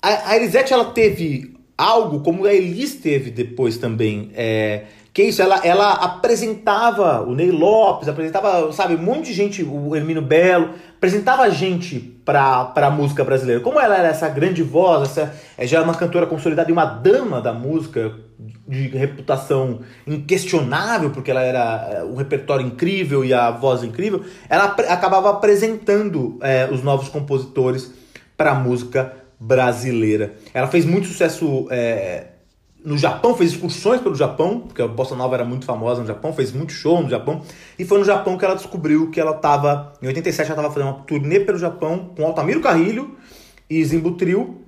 Speaker 4: A, a Elisete ela teve algo como a Elis teve depois também. É, que isso, ela, ela apresentava o Ney Lopes, apresentava, sabe, um monte de gente, o Hermino Belo, apresentava gente pra, pra música brasileira. Como ela era essa grande voz, essa, é, já era uma cantora consolidada e uma dama da música, de reputação inquestionável, porque ela era é, um repertório incrível e a voz incrível, ela acabava apresentando é, os novos compositores para a música brasileira. Ela fez muito sucesso é, no Japão, fez excursões pelo Japão, porque a bossa nova era muito famosa no Japão, fez muito show no Japão, e foi no Japão que ela descobriu que ela estava, em 87 ela estava fazendo uma turnê pelo Japão com Altamiro Carrilho e Zimbutril,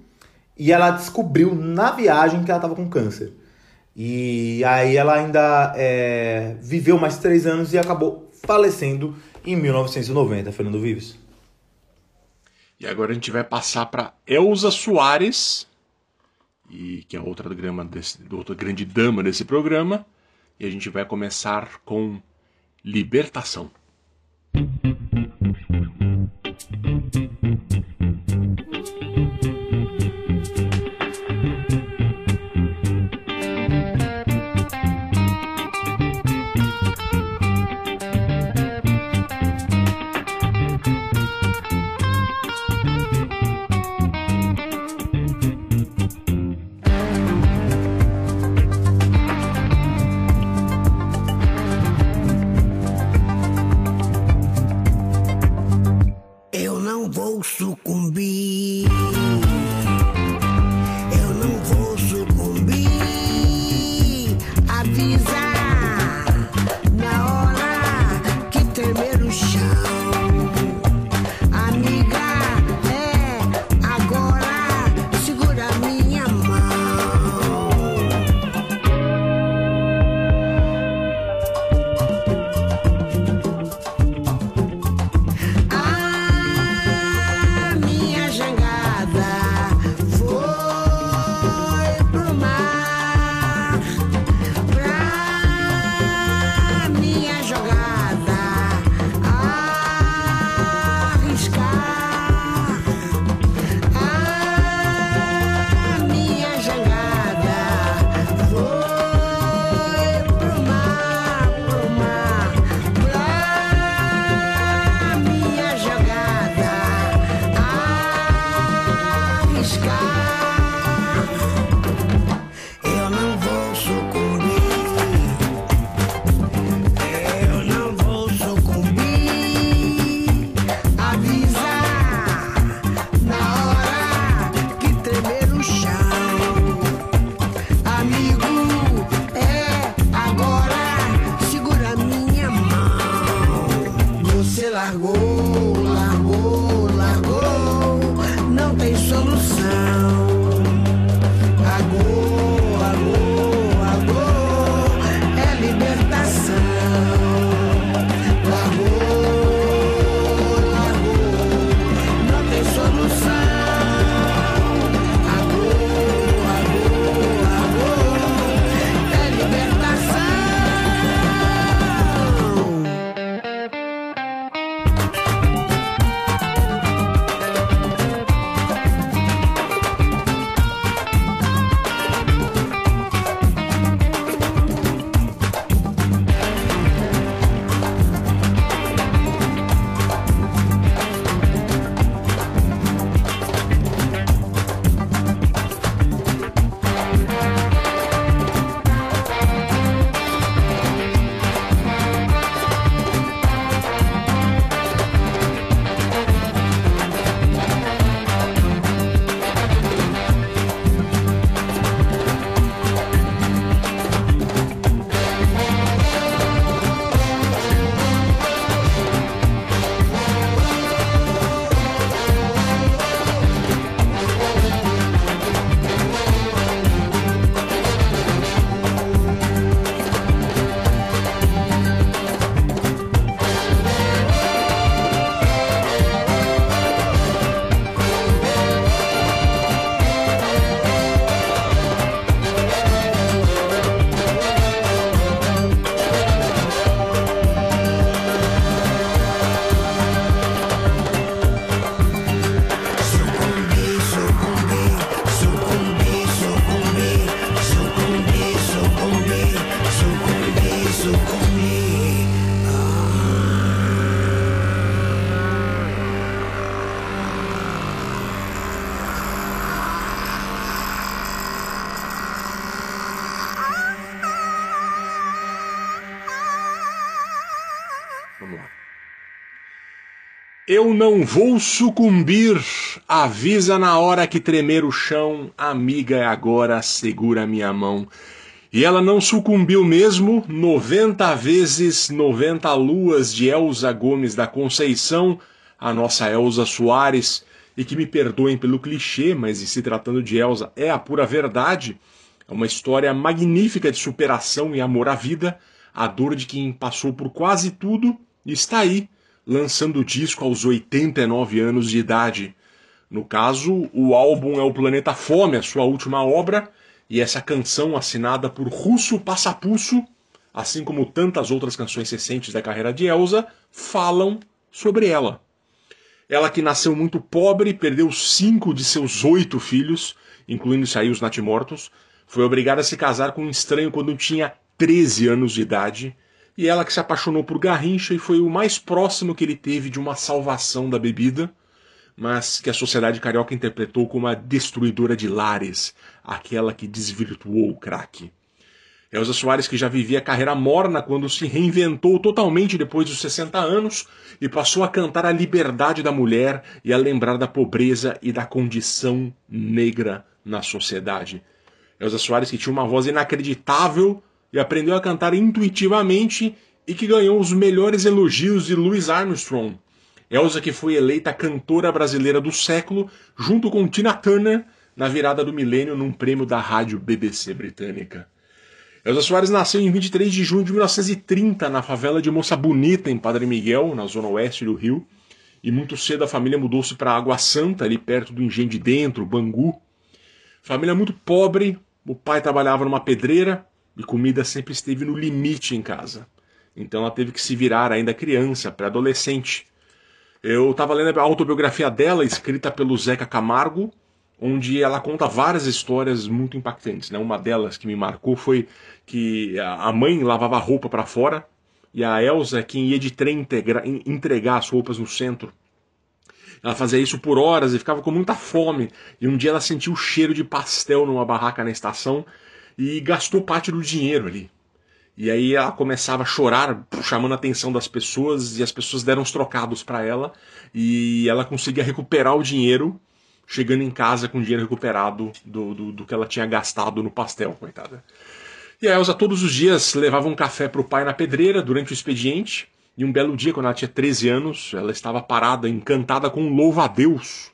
Speaker 4: e ela descobriu na viagem que ela estava com câncer. E aí ela ainda é, viveu mais três anos e acabou falecendo em 1990, Fernando Vives.
Speaker 3: E agora a gente vai passar para Elza Soares, e que é outra, grama desse, outra grande dama desse programa. E a gente vai começar com Libertação. Não vou sucumbir, avisa na hora que tremer o chão, amiga agora segura minha mão. E ela não sucumbiu mesmo, 90 vezes 90 luas de Elza Gomes da Conceição, a nossa Elza Soares, e que me perdoem pelo clichê, mas se tratando de Elza é a pura verdade. É uma história magnífica de superação e amor à vida, a dor de quem passou por quase tudo e está aí lançando o disco aos 89 anos de idade. No caso, o álbum é o Planeta Fome, a sua última obra, e essa canção assinada por Russo Passapusso, assim como tantas outras canções recentes da carreira de Elsa, falam sobre ela. Ela que nasceu muito pobre, perdeu cinco de seus oito filhos, incluindo-se aí os natimortos, foi obrigada a se casar com um estranho quando tinha 13 anos de idade, e ela que se apaixonou por Garrincha e foi o mais próximo que ele teve de uma salvação da bebida, mas que a sociedade carioca interpretou como a destruidora de lares, aquela que desvirtuou o crack. Elza Soares, que já vivia carreira morna quando se reinventou totalmente depois dos 60 anos e passou a cantar a liberdade da mulher e a lembrar da pobreza e da condição negra na sociedade. Elza Soares, que tinha uma voz inacreditável e aprendeu a cantar intuitivamente e que ganhou os melhores elogios de Louis Armstrong. Elsa que foi eleita cantora brasileira do século junto com Tina Turner na virada do milênio num prêmio da rádio BBC britânica. Elza Soares nasceu em 23 de junho de 1930 na favela de Moça Bonita, em Padre Miguel, na zona oeste do Rio, e muito cedo a família mudou-se para Água Santa, ali perto do Engenho de Dentro, Bangu. Família muito pobre, o pai trabalhava numa pedreira, e comida sempre esteve no limite em casa. Então ela teve que se virar ainda criança, pré-adolescente. Eu estava lendo a autobiografia dela, escrita pelo Zeca Camargo, onde ela conta várias histórias muito impactantes. Né? Uma delas que me marcou foi que a mãe lavava roupa para fora e a Elsa, quem ia de trem entregar as roupas no centro. Ela fazia isso por horas e ficava com muita fome. E um dia ela sentiu o cheiro de pastel numa barraca na estação e gastou parte do dinheiro ali. E aí ela começava a chorar, chamando a atenção das pessoas, e as pessoas deram os trocados para ela, e ela conseguia recuperar o dinheiro, chegando em casa com o dinheiro recuperado do, do, do que ela tinha gastado no pastel, coitada. E a Elsa todos os dias levava um café para o pai na pedreira durante o expediente, e um belo dia, quando ela tinha 13 anos, ela estava parada, encantada com um louva-a-Deus.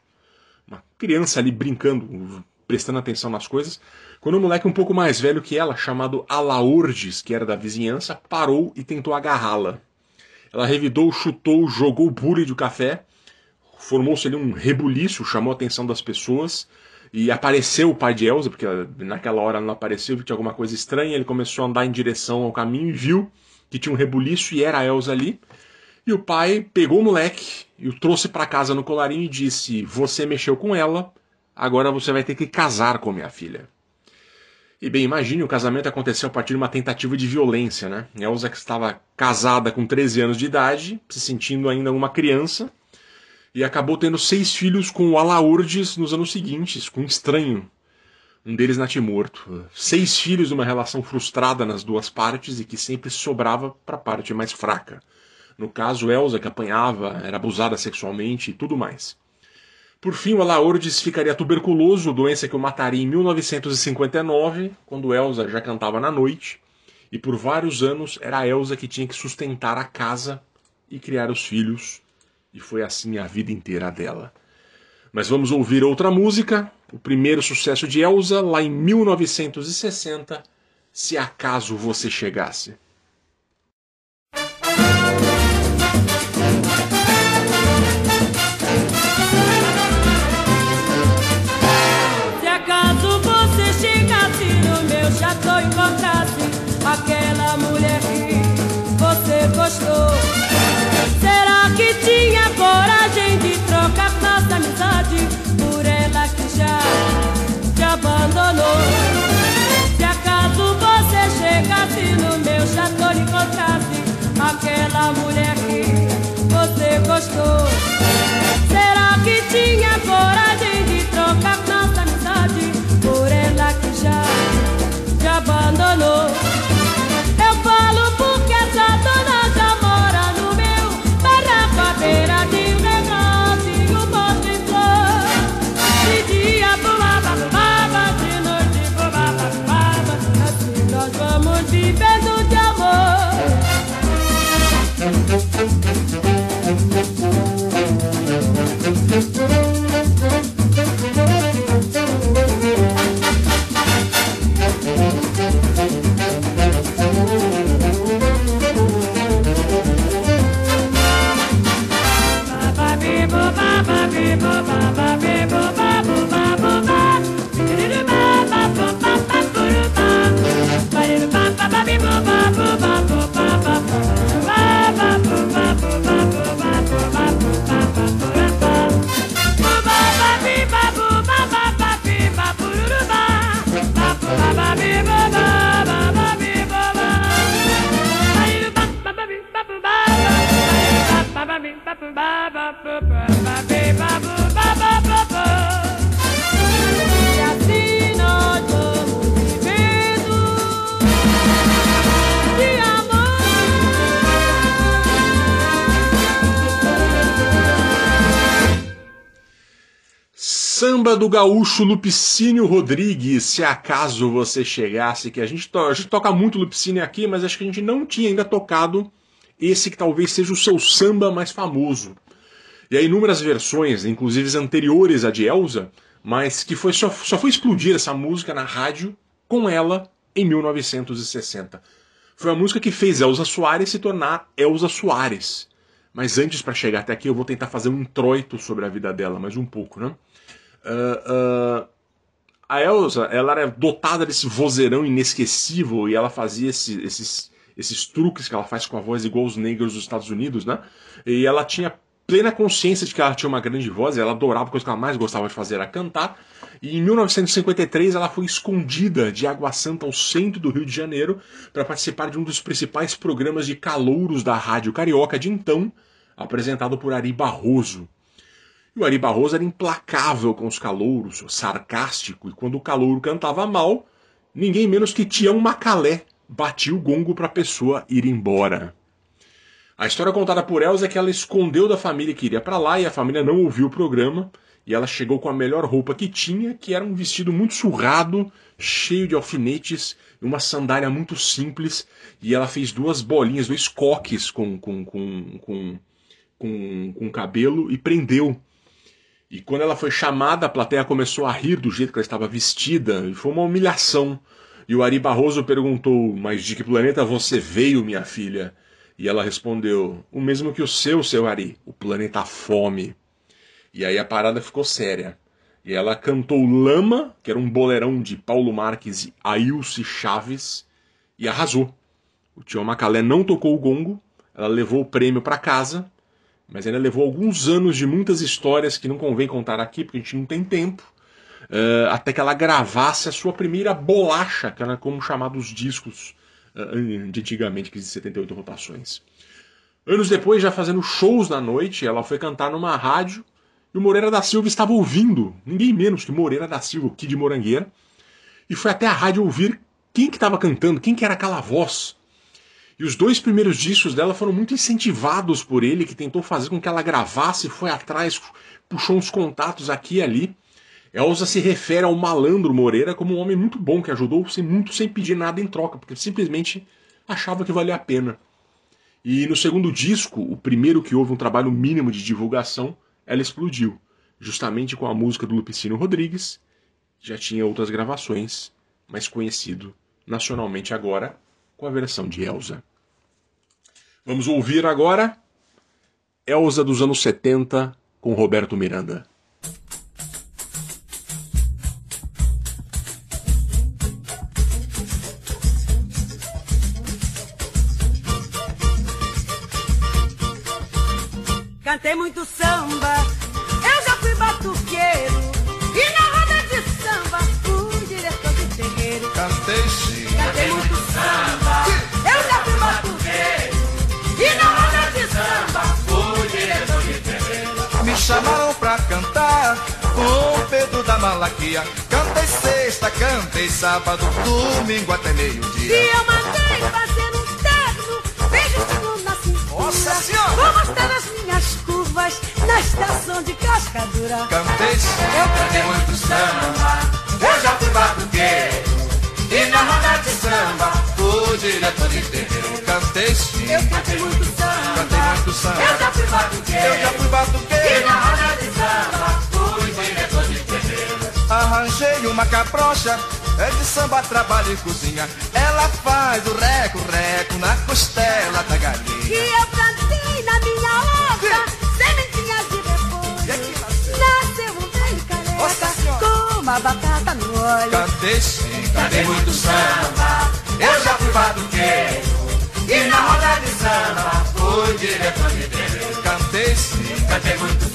Speaker 3: Uma criança ali brincando, prestando atenção nas coisas, quando um moleque um pouco mais velho que ela, chamado Alaurdes, que era da vizinhança, parou e tentou agarrá-la. Ela revidou, chutou, jogou o bule do café, formou-se ali um rebuliço, chamou a atenção das pessoas, e apareceu o pai de Elsa, porque naquela hora não apareceu, que tinha alguma coisa estranha, ele começou a andar em direção ao caminho e viu que tinha um rebuliço e era a Elsa ali. E o pai pegou o moleque e o trouxe para casa no colarinho e disse: Você mexeu com ela, agora você vai ter que casar com minha filha. E bem, imagine, o casamento aconteceu a partir de uma tentativa de violência, né? Elsa que estava casada com 13 anos de idade, se sentindo ainda uma criança, e acabou tendo seis filhos com o Alaurdes nos anos seguintes, com um estranho, um deles natimorto. Seis filhos numa relação frustrada nas duas partes e que sempre sobrava para a parte mais fraca. No caso, Elsa, que apanhava, era abusada sexualmente e tudo mais. Por fim, o Alaordes ficaria tuberculoso, doença que o mataria em 1959, quando Elsa já cantava na noite, e por vários anos era a Elsa que tinha que sustentar a casa e criar os filhos, e foi assim a vida inteira dela. Mas vamos ouvir outra música, o primeiro sucesso de Elsa, lá em 1960, Se Acaso Você Chegasse.
Speaker 5: Aquela
Speaker 3: Samba do gaúcho Lupicínio Rodrigues, se acaso você chegasse, que a gente, to- a gente toca muito Lupicínio aqui, mas acho que a gente não tinha ainda tocado esse que talvez seja o seu samba mais famoso. E há inúmeras versões, inclusive anteriores à de Elza, mas que foi, só, só foi explodir essa música na rádio com ela em 1960. Foi a música que fez Elza Soares se tornar Elza Soares. Mas antes, para chegar até aqui, eu vou tentar fazer um introito sobre a vida dela, mais um pouco, né? Ah, a Elsa, ela era dotada desse vozeirão inesquecível e ela fazia esse- esses, esses truques que ela faz com a voz igual os negros dos Estados Unidos, né? E ela tinha plena consciência de que ela tinha uma grande voz, ela adorava, a coisa que ela mais gostava de fazer era cantar. E em 1953 ela foi escondida de Água Santa ao centro do Rio de Janeiro para participar de um dos principais programas de calouros da Rádio Carioca de então, apresentado por Ari Barroso. E o Ari Barroso era implacável com os calouros, sarcástico, e quando o calouro cantava mal, ninguém menos que Tião Macalé batia o gongo para a pessoa ir embora. A história contada por Elza é que ela escondeu da família que iria para lá e a família não ouviu o programa, e ela chegou com a melhor roupa que tinha, que era um vestido muito surrado, cheio de alfinetes, uma sandália muito simples, e ela fez duas bolinhas, dois coques com, com, com, com, com, com cabelo e prendeu. E quando ela foi chamada, a plateia começou a rir do jeito que ela estava vestida, e foi uma humilhação. E o Ari Barroso perguntou: Mas de que planeta você veio, minha filha? E ela respondeu: O mesmo que o seu, seu Ari, o planeta Fome. E aí a parada ficou séria. E ela cantou Lama, que era um boleirão de Paulo Marques e Ailce Chaves, e arrasou. O tio Macalé não tocou o gongo, ela levou o prêmio para casa, mas ainda levou alguns anos de muitas histórias que não convém contar aqui, porque a gente não tem tempo, eh, até que ela gravasse a sua primeira bolacha, que era como chamados discos eh, de antigamente, que de 78 rotações. Anos depois, já fazendo shows na noite, ela foi cantar numa rádio e o Moreira da Silva estava ouvindo, ninguém menos que Moreira da Silva, o Kid Morangueira, e foi até a rádio ouvir quem que estava cantando, quem que era aquela voz. E os dois primeiros discos dela foram muito incentivados por ele, que tentou fazer com que ela gravasse, foi atrás, puxou uns contatos aqui e ali. Elza se refere ao malandro Moreira como um homem muito bom, que ajudou sem muito sem pedir nada em troca, porque simplesmente achava que valia a pena. E no segundo disco, o primeiro que houve um trabalho mínimo de divulgação, ela explodiu, justamente com a música do Lupicínio Rodrigues, já tinha outras gravações, mas conhecido nacionalmente agora com a versão de Elza. Vamos ouvir agora Elza dos anos 70 com Roberto Miranda.
Speaker 7: Cantei
Speaker 1: sexta, cantei sábado, domingo até
Speaker 7: E
Speaker 1: meio-dia.
Speaker 7: eu mandei fazer um terno, bem justinho na cintura.
Speaker 1: Nossa Senhora!
Speaker 7: Vou mostrar as minhas curvas na estação de cascadura.
Speaker 1: Cantei.
Speaker 7: Eu cantei muito samba, eu já fui batuqueiro. E na roda de samba,
Speaker 1: Fui diretor de terreiro. Cantei sim.
Speaker 7: eu cantei muito samba.
Speaker 1: Cantei muito samba.
Speaker 7: Eu já fui batuqueiro.
Speaker 1: Eu já fui
Speaker 7: E
Speaker 1: batuqueiro.
Speaker 7: na roda de samba,
Speaker 1: Arranjei uma cabrocha, é de samba, trabalho e cozinha. Ela faz o reco-reco na costela da
Speaker 7: E
Speaker 1: galinha.
Speaker 7: eu plantei na minha horta sementinhas de repolho.
Speaker 1: nasceu.
Speaker 7: Um velho careca com uma batata no olho.
Speaker 1: Cantei sim, cantei muito
Speaker 7: samba, eu já fui batuqueiro. E na roda de samba, fui diretor de terreiro.
Speaker 1: Cantei sim,
Speaker 7: Cantei muito samba,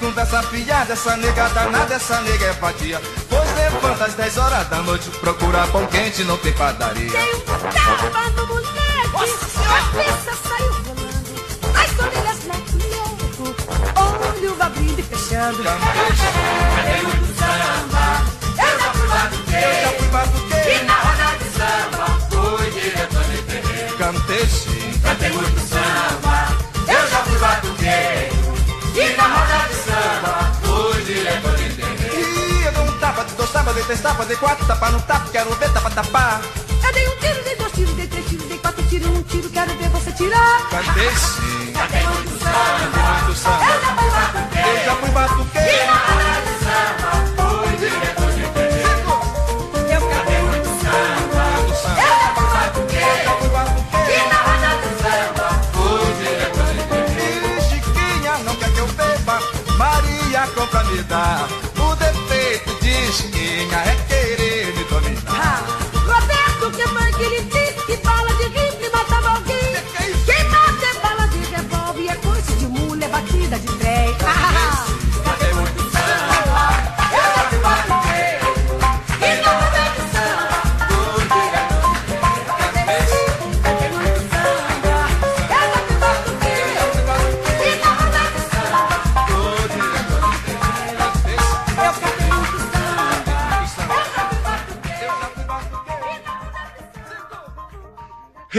Speaker 1: conversa essa piada, essa nega danada, essa nega é vadia. Pois levanta às 10 horas da noite, procura pão quente, não tem padaria.
Speaker 7: Dei um tapa no moleque, a cabeça saiu rolando, as orelhas black louco, olho abrindo e fechando. Cadê muito samba?
Speaker 1: Tapas, de quatro tapas no tapa, quero ver tapa tapar.
Speaker 7: Eu dei um tiro, dei dois tiros, dei três tiros, dei quatro tiros, um tiro, quero ver você tirar.
Speaker 1: Cantei sim,
Speaker 7: Cantei muito samba,
Speaker 1: muito
Speaker 7: eu
Speaker 1: samba.
Speaker 7: já fui batuqueiro.
Speaker 1: Eu já fui batuqueiro.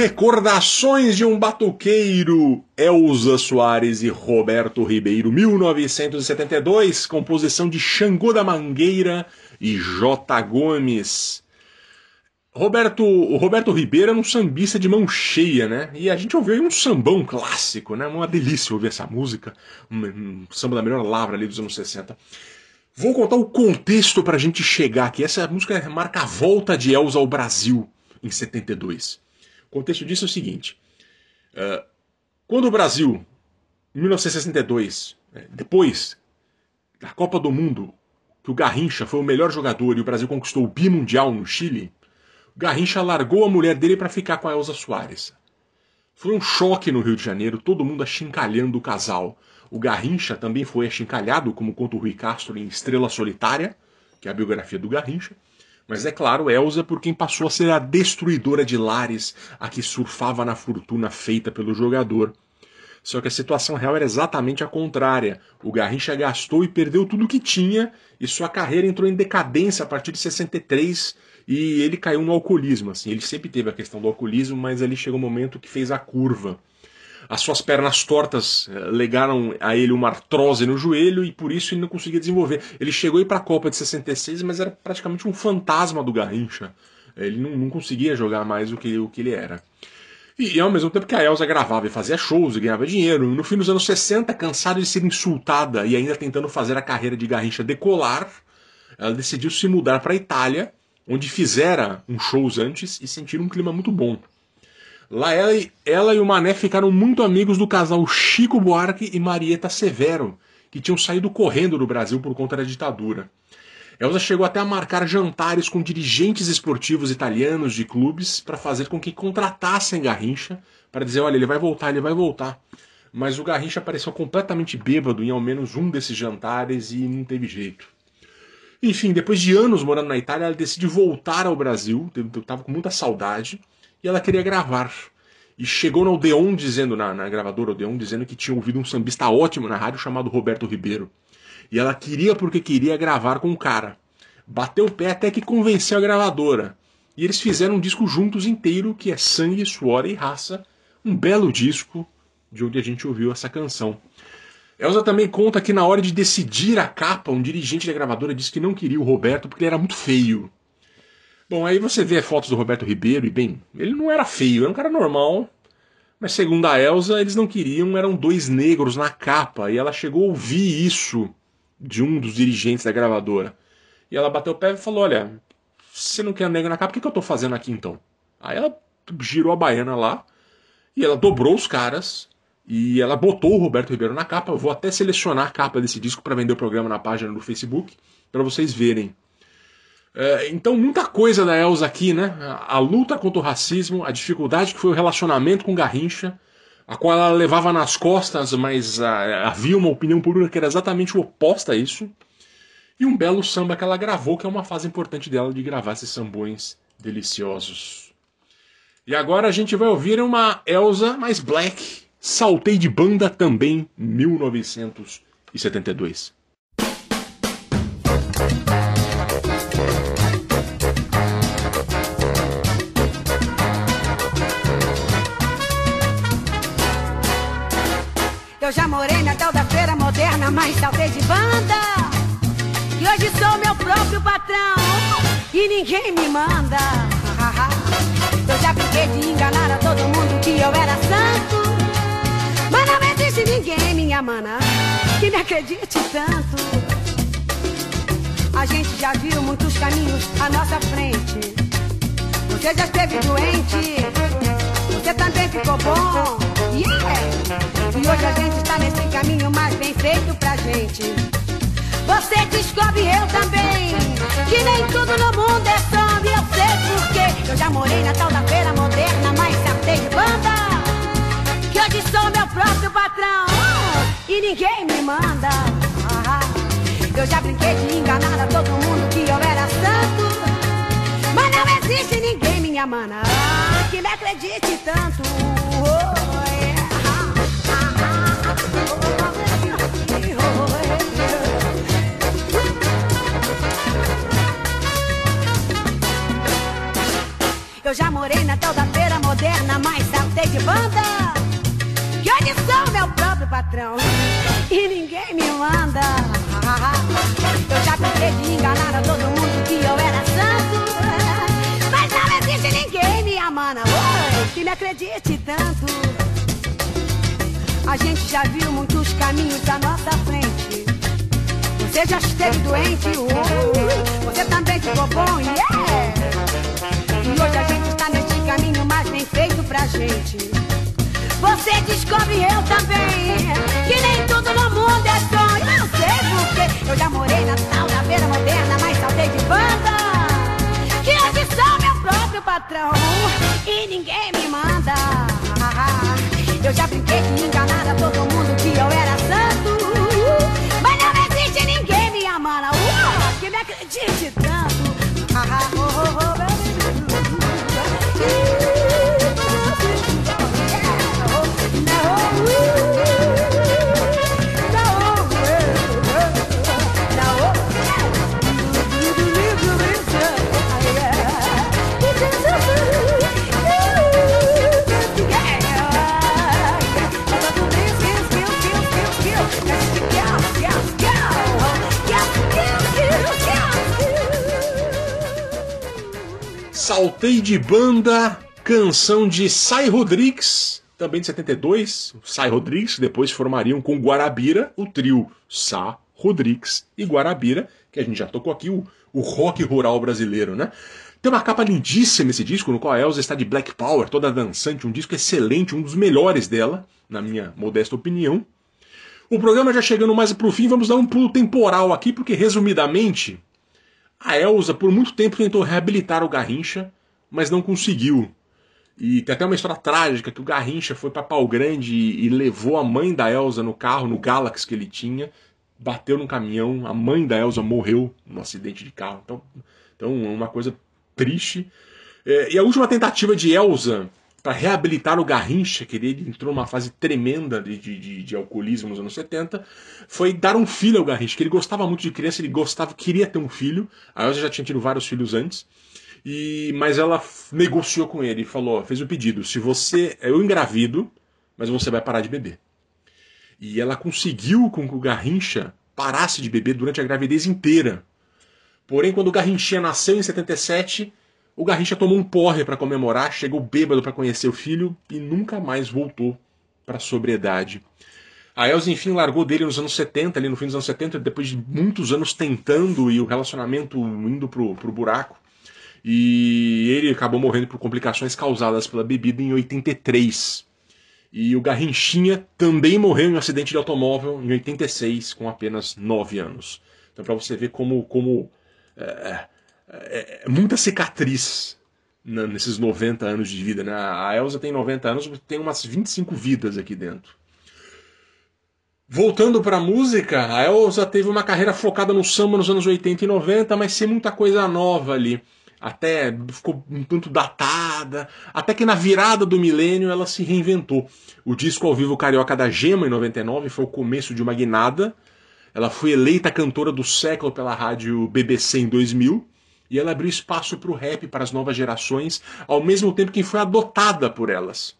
Speaker 3: Recordações de um batuqueiro, Elza Soares e Roberto Ribeiro, 1972, composição de Xangô da Mangueira e J. Gomes. Roberto, o Roberto Ribeiro era um sambista de mão cheia, né? E a gente ouviu aí um sambão clássico, né? Uma delícia ouvir essa música, um, um samba da melhor lavra ali dos anos 60. Vou contar o contexto pra gente chegar aqui. Essa música marca a volta de Elza ao Brasil em 72. O contexto disso é o seguinte: eh, quando o Brasil, em 1962, eh, depois da Copa do Mundo, que o Garrincha foi o melhor jogador e o Brasil conquistou o bimundial no Chile, o Garrincha largou a mulher dele para ficar com a Elza Soares. Foi um choque no Rio de Janeiro, todo mundo achincalhando o casal. O Garrincha também foi achincalhado, como conta o Rui Castro em Estrela Solitária, que é a biografia do Garrincha. Mas é claro, Elza por quem passou a ser a destruidora de lares, a que surfava na fortuna feita pelo jogador. Só que a situação real era exatamente a contrária. O Garrincha gastou e perdeu tudo que tinha, e sua carreira entrou em decadência a partir de 63, e ele caiu no alcoolismo. Assim. Ele sempre teve a questão do alcoolismo, mas ali chegou um momento que fez a curva. As suas pernas tortas eh, legaram a ele uma artrose no joelho e por isso ele não conseguia desenvolver. Ele chegou a ir para a Copa de 66, mas era praticamente um fantasma do Garrincha. Ele não, não conseguia jogar mais o que, o que ele era. E, ao mesmo tempo que a Elsa gravava e fazia shows e ganhava dinheiro, no fim dos anos 60, cansada de ser insultada e ainda tentando fazer a carreira de Garrincha decolar, ela decidiu se mudar para a Itália, onde fizera uns shows antes e sentiram um clima muito bom. Lá ela, e- ela e o Mané ficaram muito amigos do casal Chico Buarque e Marieta Severo, que tinham saído correndo do Brasil por conta da ditadura. Elza chegou até a marcar jantares com dirigentes esportivos italianos de clubes para fazer com que contratassem Garrincha, para dizer, olha, ele vai voltar, ele vai voltar. Mas o Garrincha apareceu completamente bêbado em ao menos um desses jantares e não teve jeito. Enfim, depois de anos morando na Itália, ela decide voltar ao Brasil, estava com muita saudade, e ela queria gravar. E chegou na Odeon dizendo, na, na gravadora Odeon, dizendo que tinha ouvido um sambista ótimo na rádio chamado Roberto Ribeiro. E ela queria porque queria gravar com o cara. Bateu o pé até que convenceu a gravadora. E eles fizeram um disco juntos inteiro, que é Sangue, Suor e Raça. Um belo disco de onde a gente ouviu essa canção. Elza também conta que na hora de decidir a capa, um dirigente da gravadora disse que não queria o Roberto porque ele era muito feio. Bom, aí você vê fotos do Roberto Ribeiro e, bem, ele não era feio, era um cara normal. Mas segundo a Elza, eles não queriam, eram dois negros na capa. E ela chegou a ouvir isso de um dos dirigentes da gravadora. E ela bateu o pé e falou: Olha, você não quer negro na capa, o que, que eu tô fazendo aqui então? Aí ela girou a baiana lá e ela dobrou os caras e ela botou o Roberto Ribeiro na capa. Eu vou até selecionar a capa desse disco para vender o programa na página do Facebook para vocês verem. É, então, muita coisa da Elza aqui, né? A, a luta contra o racismo, a dificuldade que foi o relacionamento com Garrincha, a qual ela levava nas costas, mas ah, havia uma opinião pública que era exatamente oposta a isso. E um belo samba que ela gravou, que é uma fase importante dela de gravar esses sambões deliciosos. E agora a gente vai ouvir uma Elsa mais black, Saltei de Banda também, 1972.
Speaker 7: Moderna, mas saltei de banda. E hoje sou meu próprio patrão e ninguém me manda. Eu já brinquei de enganar a todo mundo que eu era santo. Mas não existe ninguém, minha mana, que me acredite tanto. A gente já viu muitos caminhos à nossa frente. Você já esteve doente, você também ficou bom. Yeah! E hoje a gente está nesse caminho mais bem feito pra gente. Você descobre eu também Que nem tudo no mundo é samba eu sei porquê Eu já morei na tal da feira moderna Mas saltei de banda Que hoje sou meu próprio patrão E ninguém me manda Ah, Eu já brinquei de enganar a todo mundo Que eu era santo Mas não existe ninguém, minha mana Que me acredite tanto. Eu já morei na tal da feira moderna, mas saltei de banda. Que hoje sou meu próprio patrão e ninguém me manda. Eu já tentei de enganar a todo mundo que eu era santo. Mana, me acredite tanto. A gente já viu muitos caminhos à nossa frente. Você já esteve doente, uh, você também ficou bom, yeah! E hoje a gente está neste caminho mais bem feito pra gente. Você descobre eu também, que nem tudo no mundo é sonho. Eu sei porque eu já morei na tal da feira moderna, mas saltei de banda. Que hoje meu próprio patrão e ninguém me manda. Eu já brinquei de enganar a todo mundo que eu era santo. Mas não existe ninguém, minha mana, uh, que me acredite tanto.
Speaker 3: Saltei de banda, canção de Sai Rodrigues, também de 72. Sai Rodrigues, depois formariam com Guarabira o trio Sá, Rodrigues e Guarabira, que a gente já tocou aqui, o, o rock rural brasileiro, né? Tem uma capa lindíssima esse disco, no qual a Elsa está de Black Power, toda dançante, um disco excelente, um dos melhores dela, na minha modesta opinião. O programa já chegando mais pro fim, vamos dar um pulo temporal aqui, porque resumidamente, a Elsa por muito tempo tentou reabilitar o Garrincha, mas não conseguiu. E tem até uma história trágica que o Garrincha foi para Pau Grande e, e levou a mãe da Elsa no carro, no Galax que ele tinha, bateu num caminhão, a mãe da Elsa morreu num acidente de carro. Então, então uma coisa triste. É, e a última tentativa de Elsa para reabilitar o Garrincha, que ele entrou numa fase tremenda de, de, de, alcoolismo nos anos 70, foi dar um filho ao Garrincha, que ele gostava muito de criança, ele gostava, queria ter um filho. A Elsa já tinha tido vários filhos antes. E, mas ela negociou com ele e falou, fez o pedido, se você, eu engravido, mas você vai parar de beber. E ela conseguiu com que o Garrincha parasse de beber durante a gravidez inteira. Porém, quando o Garrincha nasceu em 77, o Garrincha tomou um porre para comemorar, chegou bêbado para conhecer o filho e nunca mais voltou para a sobriedade. A Elsa, enfim, largou dele nos anos 70, ali no fim dos anos 70, depois de muitos anos tentando e o relacionamento indo pro, pro buraco. E ele acabou morrendo por complicações causadas pela bebida em 83. E o Garrinchinha também morreu em um acidente de automóvel em 86, com apenas 9 anos. Então, para você ver como, como é, é, é, muita cicatriz na- nesses 90 anos de vida, né? A Elsa tem 90 anos, tem umas 25 vidas aqui dentro. Voltando para a música, a Elsa teve uma carreira focada no samba nos anos 80 e 90, mas sem muita coisa nova ali. Até ficou um tanto datada, até que na virada do milênio ela se reinventou. O disco ao vivo Carioca da Gema, em 99, foi o começo de uma guinada. Ela foi eleita cantora do século pela rádio BBC em 2000 e ela abriu espaço para o rap para as novas gerações, ao mesmo tempo que foi adotada por elas.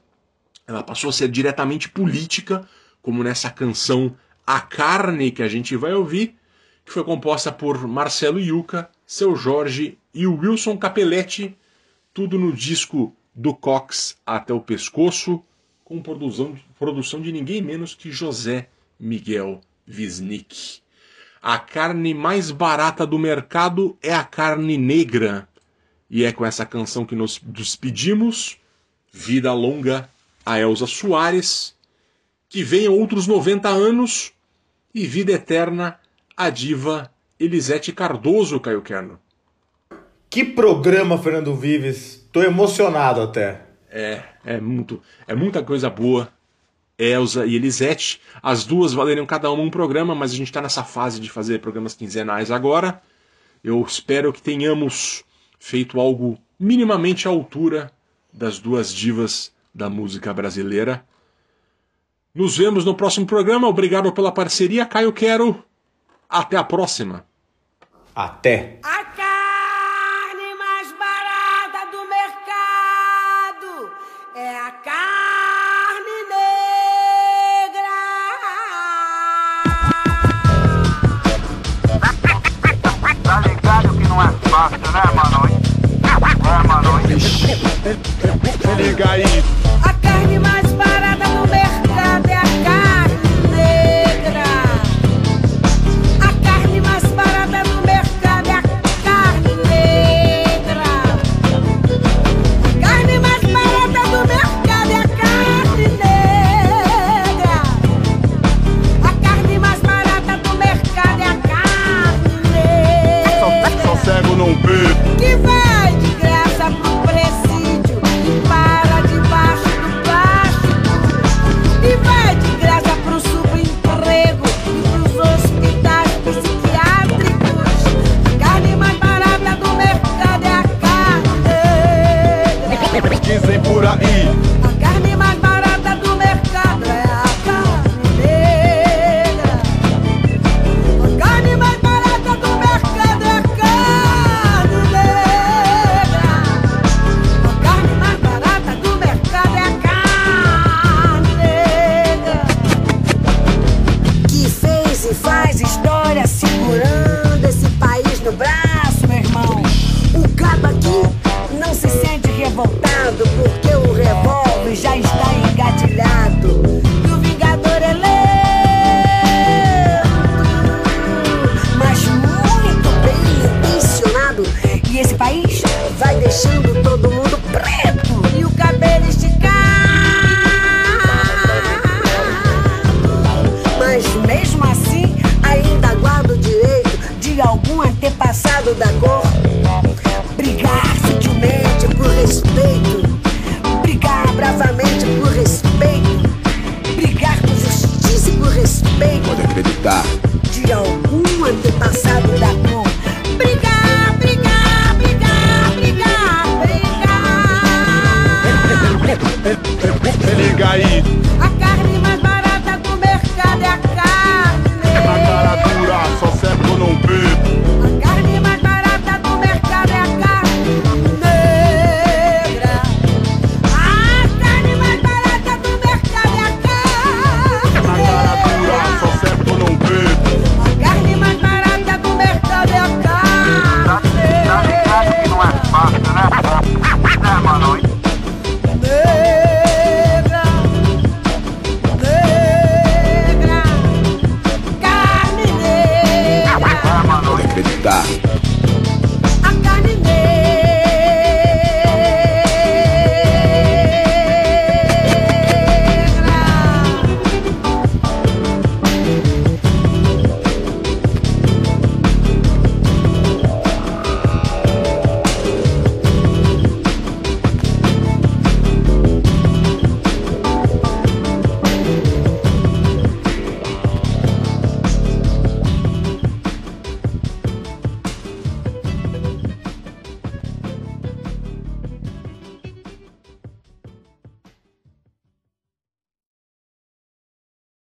Speaker 3: Ela passou a ser diretamente política, como nessa canção A Carne que a gente vai ouvir, que foi composta por Marcelo Yuca, Seu Jorge e Wilson Capelletti, tudo no disco do Cox até o pescoço, com produção, produção de ninguém menos que José Miguel Wisnik. A carne mais barata do mercado é a carne negra. E é com essa canção que nos despedimos. Vida longa a Elza Soares. Que venham outros 90 anos. E vida eterna a diva Elisete Cardoso, Caio Kerno.
Speaker 4: Que programa, Fernando Vives. Tô emocionado até.
Speaker 3: É, é muito, é muita coisa boa. Elza e Elisete, as duas valeriam cada uma um programa, mas a gente está nessa fase de fazer programas quinzenais agora. Eu espero que tenhamos feito algo minimamente à altura das duas divas da música brasileira. Nos vemos no próximo programa. Obrigado pela parceria, Caio Quero. Até a próxima.
Speaker 4: Até.
Speaker 7: A Ele caiu.